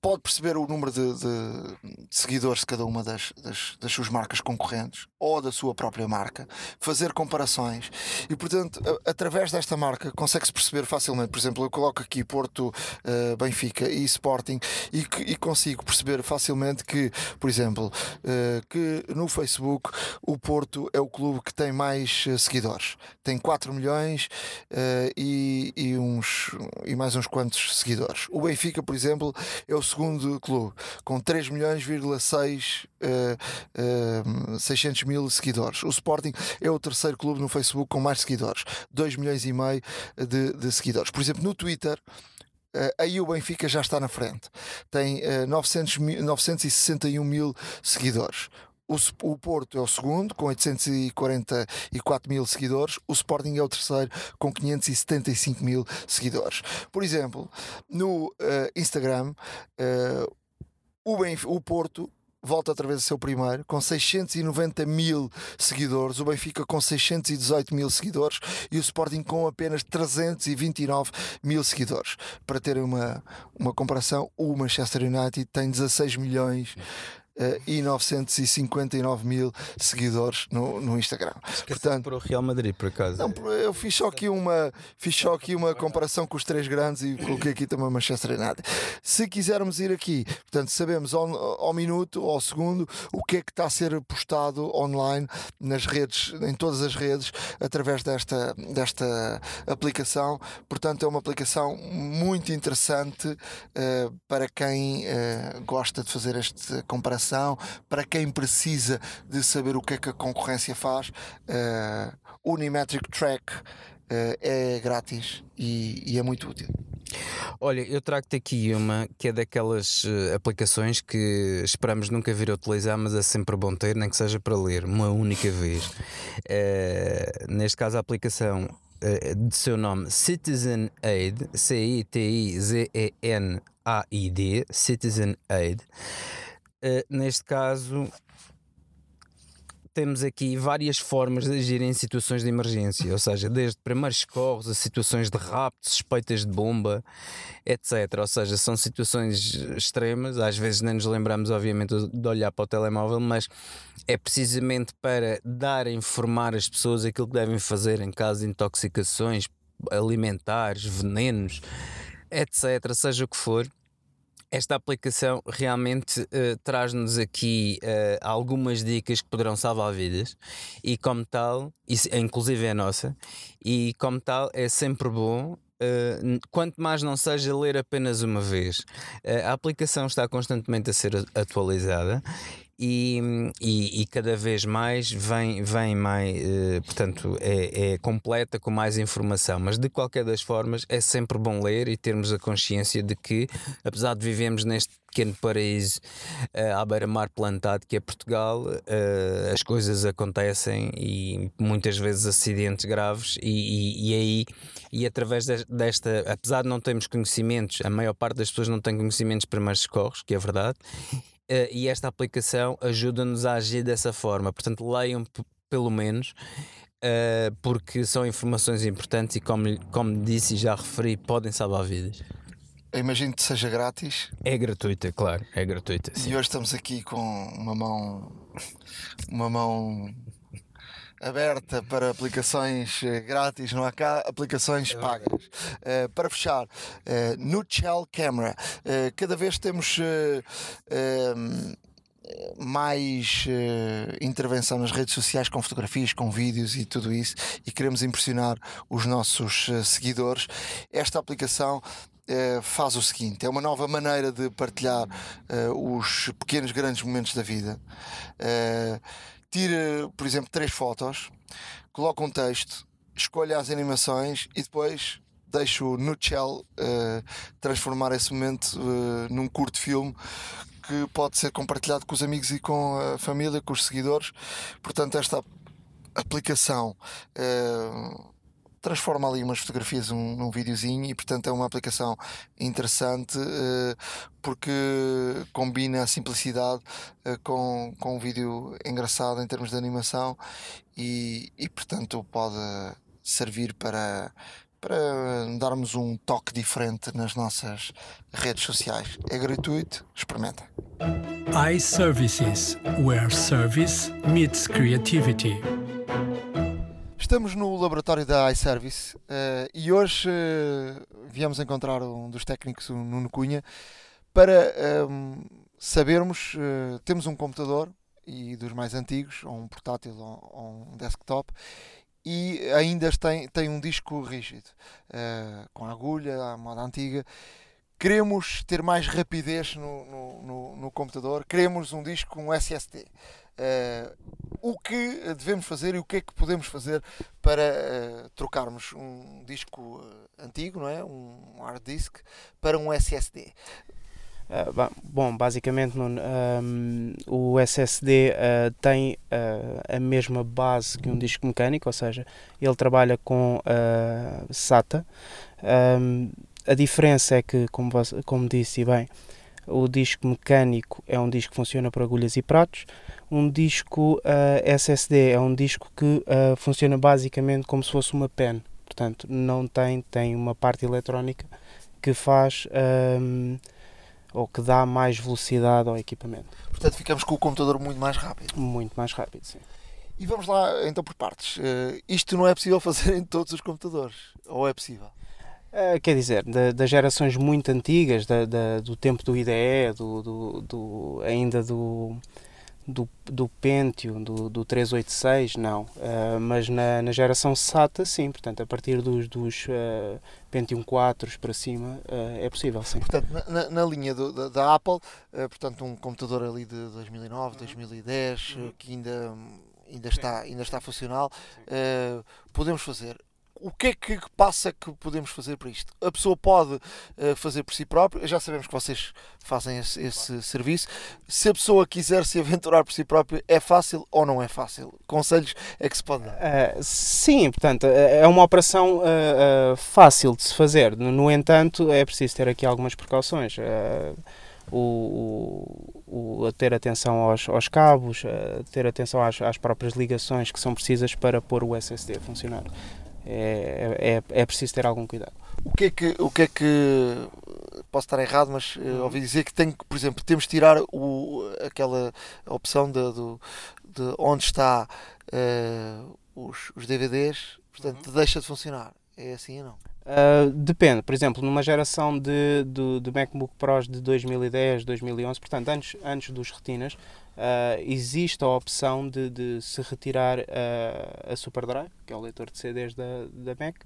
Pode perceber o número de, de, de seguidores de cada uma das, das, das, suas marcas concorrentes ou da sua própria marca, fazer comparações e, portanto, a, através desta marca consegue-se perceber facilmente. Por exemplo, eu coloco aqui Porto, uh, Benfica e Sporting e, e, consigo perceber facilmente que, por exemplo, uh, que no Facebook o Porto é o clube que tem mais uh, seguidores, tem 4 milhões e, e, uns, e mais uns quantos seguidores. O Benfica, por exemplo, é o segundo clube, com 3 milhões,6 uh, uh, 600 mil seguidores. O Sporting é o terceiro clube no Facebook com mais seguidores, 2 milhões e meio de, de seguidores. Por exemplo, no Twitter, Uh, aí o Benfica já está na frente. Tem uh, 900 mil, 961 mil seguidores. O, o, Porto é o segundo, com 844 mil seguidores. O Sporting é o terceiro, com 575 mil seguidores. Por exemplo, no uh, Instagram, uh, o, Benf o Porto volta outra vez a ser o primeiro, com 690 mil seguidores, o Benfica com 618 mil seguidores e o Sporting com apenas 329 mil seguidores. Para terem uma, uma comparação, o Manchester United tem 16 milhões uh, e 959 mil seguidores no, no Instagram. Portanto, para o Real Madrid, por acaso. Não, eu fiz só aqui uma, fiz só aqui uma comparação com os três grandes e coloquei aqui também Manchester United. Se quisermos ir aqui, portanto, sabemos ao, ao minuto, ao segundo, o que é que está a ser postado online nas redes, em todas as redes, através desta, desta aplicação. Portanto, é uma aplicação muito interessante uh, para quem uh, gosta de fazer esta comparação para quem precisa de saber o que é que a concorrência faz, uh, Unimetric Track uh, é grátis e, e, é muito útil. Olha, eu trago-te aqui uma que é daquelas uh, aplicações que esperamos nunca vir a utilizar, mas é sempre bom ter, nem que seja para ler, uma única vez. Uh, neste caso, a aplicação uh, de seu nome Citizen Aid, C-I-T-I-Z-E-N-A-I-D, Citizen Aid. Uh, neste caso, temos aqui várias formas de agir em situações de emergência, ou seja, desde primeiros socorros a situações de rapto, suspeitas de bomba, etc. Ou seja, são situações extremas, às vezes nem nos lembramos, obviamente, de olhar para o telemóvel, mas é precisamente para dar a informar as pessoas aquilo que devem fazer em caso de intoxicações alimentares, venenos, etc. Seja o que for esta aplicação realmente uh, traz-nos aqui uh, algumas dicas que poderão salvar vidas e como tal, isso, inclusive é nossa, e como tal é sempre bom Uh, quanto mais não seja ler apenas uma vez. Uh, a aplicação está constantemente a ser atualizada e, e, e, cada vez mais vem, vem mais, uh, portanto, é, é, completa com mais informação. Mas de qualquer das formas, é sempre bom ler e termos a consciência de que, apesar de vivemos neste pequeno paraíso uh, à beira-mar plantado que é Portugal, uh, as coisas acontecem e muitas vezes acidentes graves, e, e, aí, e através desta, apesar de não termos conhecimentos, a maior parte das pessoas não tem conhecimentos de primeiros socorros, que é verdade e esta aplicação ajuda-nos a agir dessa forma. Portanto, leiam pelo menos, uh, porque são informações importantes e, como, como disse e já referi, podem salvar vidas. Eu imagino que seja grátis. É gratuita, claro, é gratuita. Sim. E hoje estamos aqui com uma mão, uma mão aberta para aplicações eh, grátis, não há cá aplicações pagas. Uh, para fechar, uh, Nutshell Camera. Uh, cada vez temos mais uh, intervenção nas redes sociais com fotografias, com vídeos e tudo isso, e queremos impressionar os nossos uh, seguidores. Esta aplicação uh, faz o seguinte: é uma nova maneira de partilhar os pequenos, grandes momentos da vida tira, por exemplo, três fotos, coloca um texto, escolha as animações e depois deixa o Nutshell uh, transformar esse momento uh, num curto filme que pode ser compartilhado com os amigos e com a família, com os seguidores. Portanto, esta aplicação uh, transforma ali umas fotografias num, num videozinho e portanto é uma aplicação interessante uh, porque combina a simplicidade uh, com, com um vídeo engraçado em termos de animação e, e portanto pode servir para para darmos um toque diferente nas nossas redes sociais. É gratuito, experimenta. iServices, where service meets creativity. Estamos no laboratório da iService uh, e hoje uh, viemos encontrar um dos técnicos, o Nuno Cunha, para um, sabermos, uh, temos um computador e dos mais antigos, ou um portátil ou, ou um desktop, e ainda tem, tem um disco rígido, com agulha, a moda antiga. Queremos ter mais rapidez no, no, no, no computador, queremos um disco com um SSD. Eh, o que devemos fazer e o que é que podemos fazer para uh, trocarmos um disco antigo, não é? um hard disk, para um SSD? Uh, bom, basicamente no, um, o SSD uh, tem a mesma base que um disco mecânico, ou seja, ele trabalha com SATA. Um, a diferença é que, como, como disse bem, o disco mecânico é um disco que funciona por agulhas e pratos. Um disco SSD é um disco que funciona basicamente como se fosse uma pen. Portanto, não tem, tem uma parte eletrónica que faz um, ou que dá mais velocidade ao equipamento. Portanto, ficamos com o computador muito mais rápido. Muito mais rápido, sim. E vamos lá então por partes. Uh, isto não é possível fazer em todos os computadores, ou é possível? Uh, quer dizer, das gerações muito antigas, da, da, do tempo do IDE, do, do, do ainda do, do, do Pentium, do, do 386, não. Uh, mas na, na geração SATA, sim. Portanto, a partir dos, dos uh, Pentium 4 para cima, uh, é possível, sim. Portanto, na, na linha do, da, da, Apple, portanto, um computador ali de 2009, 2010, uhum. que ainda, ainda, está, ainda está funcional, podemos fazer o que é que passa que podemos fazer para isto? A pessoa pode uh, fazer por si própria, já sabemos que vocês fazem esse, esse, serviço. Se a pessoa quiser se aventurar por si própria, é fácil ou não é fácil? Conselhos é que se pode dar? Uh, sim, portanto, é uma operação uh, fácil de se fazer. No, entanto, é preciso ter aqui algumas precauções. O, o, o, ter atenção aos, aos cabos, ter atenção às, às próprias ligações que são precisas para pôr o SSD a funcionar é, é, é preciso ter algum cuidado. O que é que, o que, é que posso estar errado, mas uh, ouvi dizer que tem por exemplo, temos de tirar o, aquela opção de, de, de onde está uh, os, os DVDs, portanto, uhum. deixa de funcionar. É assim ou não? Uh, depende, por exemplo, numa geração de, de, de, MacBook Pros de 2010, 2011, portanto, antes, antes dos retinas, uh, existe a opção de, de se retirar uh, a SuperDrive, que é o leitor de CDs da, da Mac,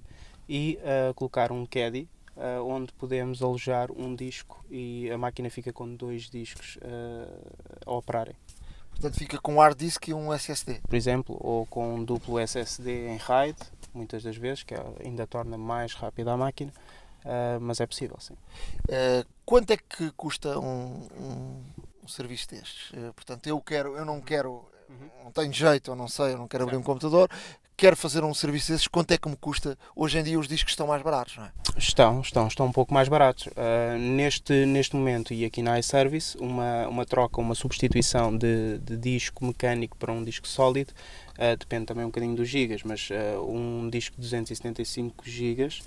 e colocar um Caddy, onde podemos alojar um disco e a máquina fica com dois discos a operarem. Portanto, fica com um hard disk e um SSD. Por exemplo, ou com um duplo SSD em RAID, muitas das vezes, que ainda torna mais rápida a máquina, uh, mas é possível, sim. Uh, quanto é que custa um, um, um serviço destes? Uh, portanto, eu quero, eu não quero, uhum. não tenho jeito, ou não sei, eu não quero abrir um computador, quero fazer um serviço desses, quanto é que me custa? Hoje em dia os discos estão mais baratos, não é? Estão, estão, estão um pouco mais baratos. Uh, neste, neste momento, e aqui na iService, uma, uma troca, uma substituição de, de disco mecânico para um disco sólido, uh, depende também um bocadinho dos gigas, mas uh, um disco de 275 gigas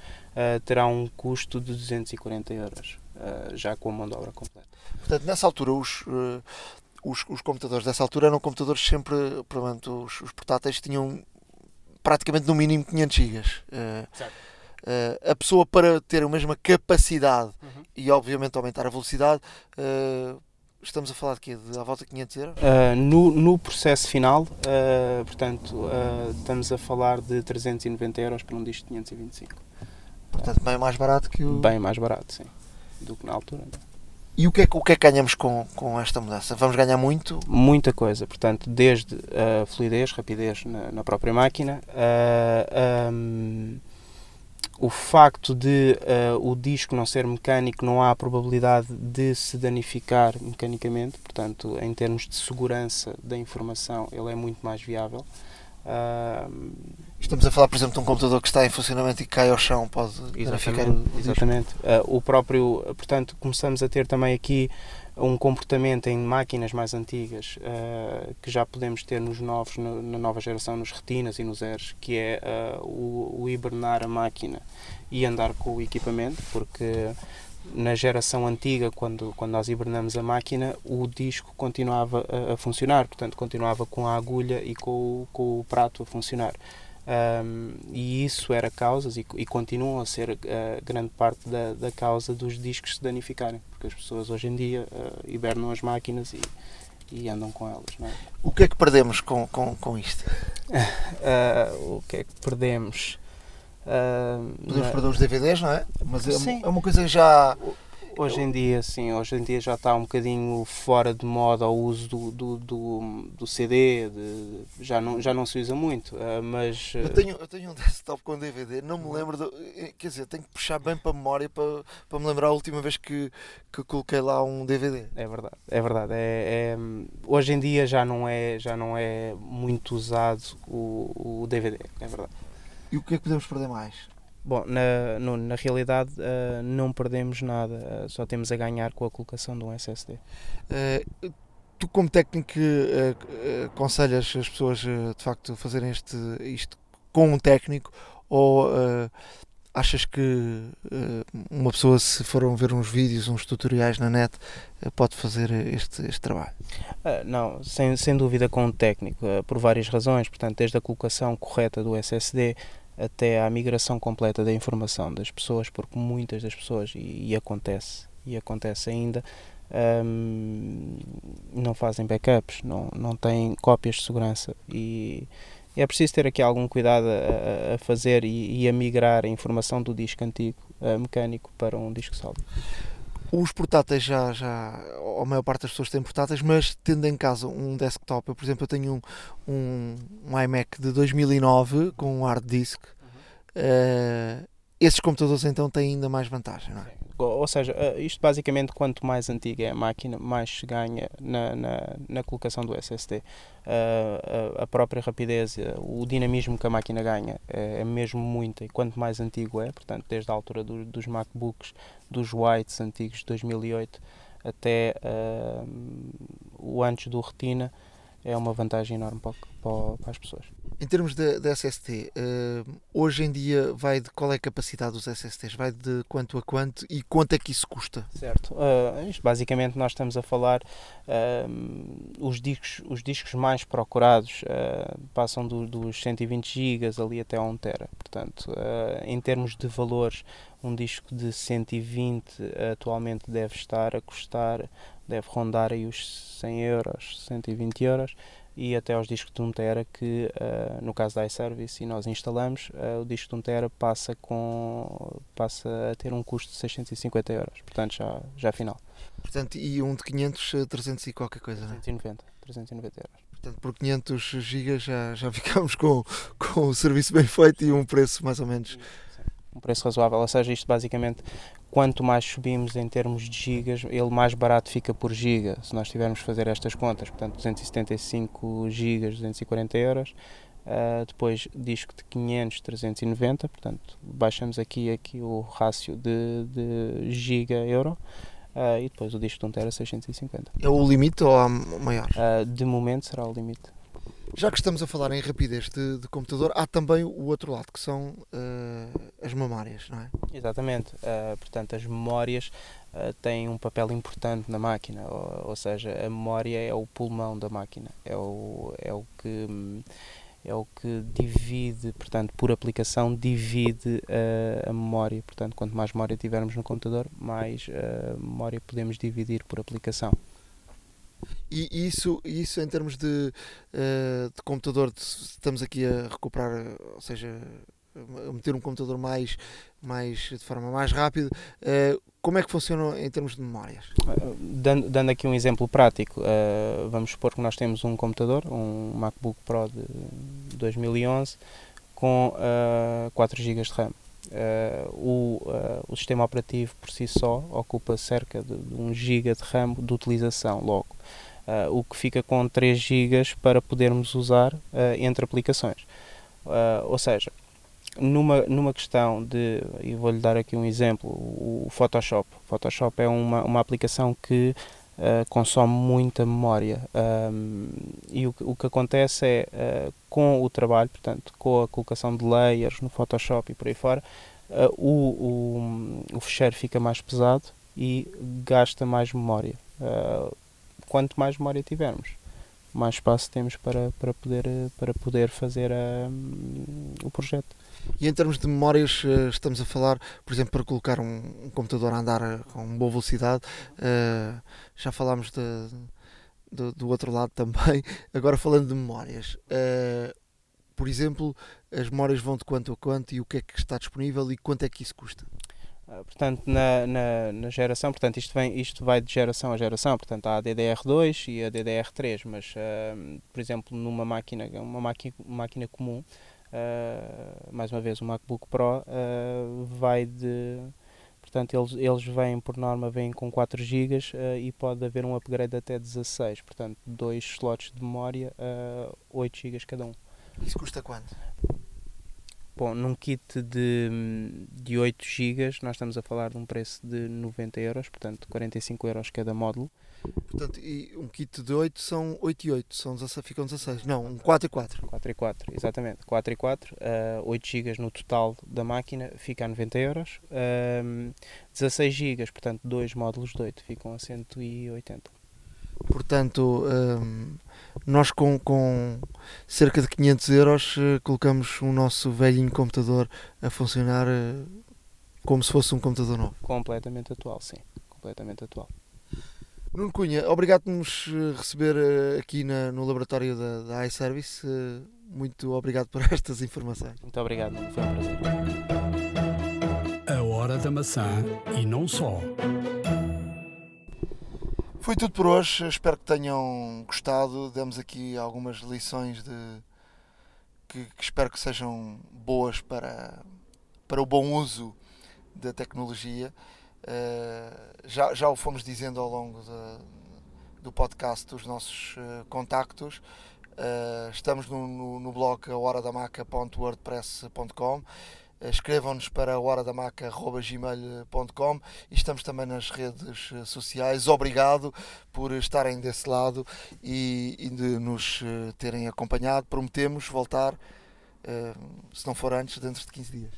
terá um custo de 240 euros, já com a mão de obra completa. Portanto, nessa altura, os, os, os, computadores dessa altura eram computadores sempre, portanto, os, os portáteis tinham praticamente no mínimo 500 GB. Uh, uh, a pessoa para ter a mesma capacidade uhum. e obviamente aumentar a velocidade, uh, estamos a falar de quê? De à volta de 500 euros? Uh, no, no processo final, uh, portanto, uh, estamos a falar de 390 euros para um disco de 525. Portanto, bem mais barato que o. Bem mais barato, sim. Do que na altura. E o que é, o que, é que ganhamos com, com esta mudança? Vamos ganhar muito? Muita coisa, portanto, desde a fluidez, rapidez na, na própria máquina, uh, um, o facto de uh, o disco não ser mecânico, não há a probabilidade de se danificar mecanicamente, portanto, em termos de segurança da informação, ele é muito mais viável. Uh, Estamos a falar, por exemplo, de um computador que está em funcionamento e que cai ao chão, pode exatamente, Exatamente. Uh, o próprio, portanto, começamos a ter também aqui um comportamento em máquinas mais antigas uh, que já podemos ter nos novos, no, na nova geração, nos retinas e nos ERS, que é uh, o, o, hibernar a máquina e andar com o equipamento, porque na geração antiga, quando, quando nós hibernamos a máquina, o disco continuava a, a funcionar, portanto, continuava com a agulha e com, com o prato a funcionar. Um, e isso era causas e, e continuam a ser uh, grande parte da, da causa dos discos se danificarem, porque as pessoas hoje em dia uh, hibernam as máquinas e, e andam com elas. É? O que é que perdemos com, com, com isto? uh, o que é que perdemos? Podemos na... perder os DVDs, não é? Mas é, é uma coisa que já Hoje em dia, sim, hoje em dia já está um bocadinho fora de moda o uso do, do, do, do CD, de, já, não, já não se usa muito, uh, mas... Eu tenho, eu tenho um desktop com DVD, não me lembro, de, eh, quer dizer, tenho que puxar bem para a memória para, para me lembrar a última vez que, que coloquei lá um DVD. É verdade, é verdade. É, é, hoje em dia já não é, já não é muito usado o, o DVD, é verdade. E o que é que podemos perder mais? Bom, na, no, na realidade uh, não perdemos nada, uh, só temos a ganhar com a colocação de um SSD. Uh, eh, tu, como técnico, aconselhas as pessoas de facto fazerem este, isto com um técnico ou achas que uma pessoa, se foram ver uns vídeos, uns tutoriais na net, pode fazer este, este trabalho? não, sem, sem dúvida com um técnico, por várias razões, portanto, desde a colocação correta do SSD até à migração completa da informação das pessoas, porque muitas das pessoas, e, e acontece, e acontece ainda, um, não fazem backups, não, não têm cópias de segurança e é preciso ter aqui algum cuidado a, a fazer e, e, a migrar a informação do disco antigo mecânico para um disco sólido. Os portáteis já, já, a maior parte das pessoas têm portáteis, mas tendo em casa um desktop, eu, por exemplo, eu tenho um, um, um iMac de 2009 com um hard disk, uhum. uh, esses computadores então têm ainda mais vantagem, não é? Ou seja, eh, isto basicamente quanto mais antiga é a máquina, mais se ganha na, na, na colocação do SSD. Uh, eh, a, a, própria rapidez, o dinamismo que a máquina ganha é, é, mesmo muito, e quanto mais antigo é, portanto, desde a altura do, dos MacBooks, dos Whites antigos de 2008 até uh, o antes do Retina, é uma vantagem enorme para, para, para as pessoas. Em termos de, de SSD, uh, eh, hoje em dia vai de qual é a capacidade dos SSDs? Vai de quanto a quanto e quanto é que isso custa? Certo. Uh, isto, basicamente nós estamos a falar uh, os, discos, os discos mais procurados passam do, dos 120 GB ali até 1 TB. Portanto, em termos de valores, um disco de 120 atualmente deve estar a custar, deve rondar aí os 100 euros, 120 euros e até aos discos de 1 tera que uh, no caso da iService e nós instalamos uh, o disco de 1 tera passa com passa a ter um custo de 650 euros. Portanto já já final. Portanto e um de 500 300 e qualquer coisa 390 não 390 euros. Portanto por 500 gigas já já ficamos com com o serviço bem feito e um preço mais ou menos um preço razoável. Ou seja isto basicamente quanto mais subimos em termos de gigas, ele mais barato fica por giga, se nós tivermos fazer estas contas, portanto 275 gigas, 240 euros, uh, depois disco de 500, 390, portanto baixamos aqui, aqui o rácio de, de giga euro, uh, e depois o disco de 1 tera 650. É o limite ou há maior? Uh, de momento será o limite. Já que estamos a falar em rapidez de, de computador, há também o outro lado, que são uh, as memórias, não é? Exatamente. Uh, portanto, as memórias uh, têm um papel importante na máquina, ou, ou, seja, a memória é o pulmão da máquina, é o, é o que. é o que divide, portanto, por aplicação, divide a memória. Portanto, quanto mais memória tivermos no computador, mais memória podemos dividir por aplicação. E isso, isso em termos de, uh, de computador, estamos aqui a recuperar, ou seja, a meter um computador mais, mais de forma mais rápida. Uh, como é que funciona em termos de memórias? Dando, dando aqui um exemplo prático, uh, vamos supor que nós temos um computador, um MacBook Pro de 2011, com uh, 4 GB de RAM. Uh, o, uh, o sistema operativo por si só ocupa cerca de 1 GB de RAM de utilização logo, uh, o que fica com 3 GB para podermos usar entre aplicações. ou seja, numa, numa questão de, e vou-lhe dar aqui um exemplo, o Photoshop. Photoshop é uma, uma aplicação que uh, consome muita memória. Um, e o, o, que acontece é, uh, com o trabalho, portanto, com a colocação de layers no Photoshop e por aí fora, uh, o, o, o fecheiro fica mais pesado e gasta mais memória. quanto mais memória tivermos, mais espaço temos para, para, poder, para poder fazer o projeto. E em termos de memórias, eh, estamos a falar, por exemplo, para colocar um, um computador a andar eh, com boa velocidade, uh, já falámos de, de, do outro lado também. Agora, falando de memórias, uh, por exemplo, as memórias vão de quanto a quanto e o que é que está disponível e quanto é que isso custa? Uh, portanto, na, na, na, geração, portanto, isto, vem, isto vai de geração a geração, portanto, há a DDR2 e a DDR3, mas, por exemplo, numa máquina, uma máquina, máquina comum, uh, mais uma vez o MacBook Pro uh, vai de portanto eles, eles vêm por norma vêm com 4 GB uh, e pode haver um upgrade até 16 portanto dois slots de memória uh, 8 GB cada um isso custa quanto? Bom, num kit de, de 8 GB nós estamos a falar de um preço de 90 euros, portanto 45 euros cada módulo. Portanto, e um kit de 8 são 8 e 8, são 16, ficam 16. Não, um 4 e 4. 4 e 4, exatamente. 4 e 4, uh, 8 GB no total da máquina fica a 90 euros. Uh, 16 GB, portanto, dois módulos de 8 ficam a 180. Portanto, um, nós com, com cerca de 500 euros uh, colocamos o nosso velhinho computador a funcionar uh, como se fosse um computador novo. Completamente atual, sim. Completamente atual. Nuno Cunha, obrigado por nos eh, receber aqui na, no laboratório da, da iService. Muito obrigado por estas informações. Muito obrigado, foi um prazer. A hora da maçã e não só. Foi tudo por hoje. Espero que tenham gostado. Demos aqui algumas lições de que, que espero que sejam boas para, para o bom uso da tecnologia. Uh, já, já o fomos dizendo ao longo de, do podcast os nossos uh, contactos. Uh, estamos no, no, no blog ahoradamaca.wordpress.com escrevam-nos para horadamaca.gmail.com e estamos também nas redes eh, sociais. Obrigado por estarem desse lado e, e de nos eh, terem acompanhado. Prometemos voltar, eh, se não for antes, dentro de 15 dias.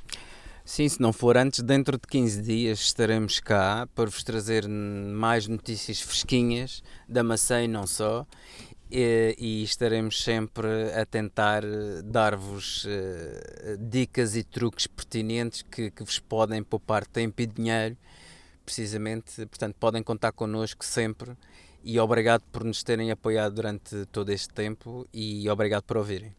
Sim, se não for antes, dentro de 15 dias estaremos cá para vos trazer mais notícias fresquinhas da maçã e não só e, e estaremos sempre a tentar eh, dar-vos uh, dicas e truques pertinentes que, que vos podem poupar tempo e dinheiro, precisamente. Portanto, podem contar connosco sempre e obrigado por nos terem apoiado durante todo este tempo e obrigado por ouvirem.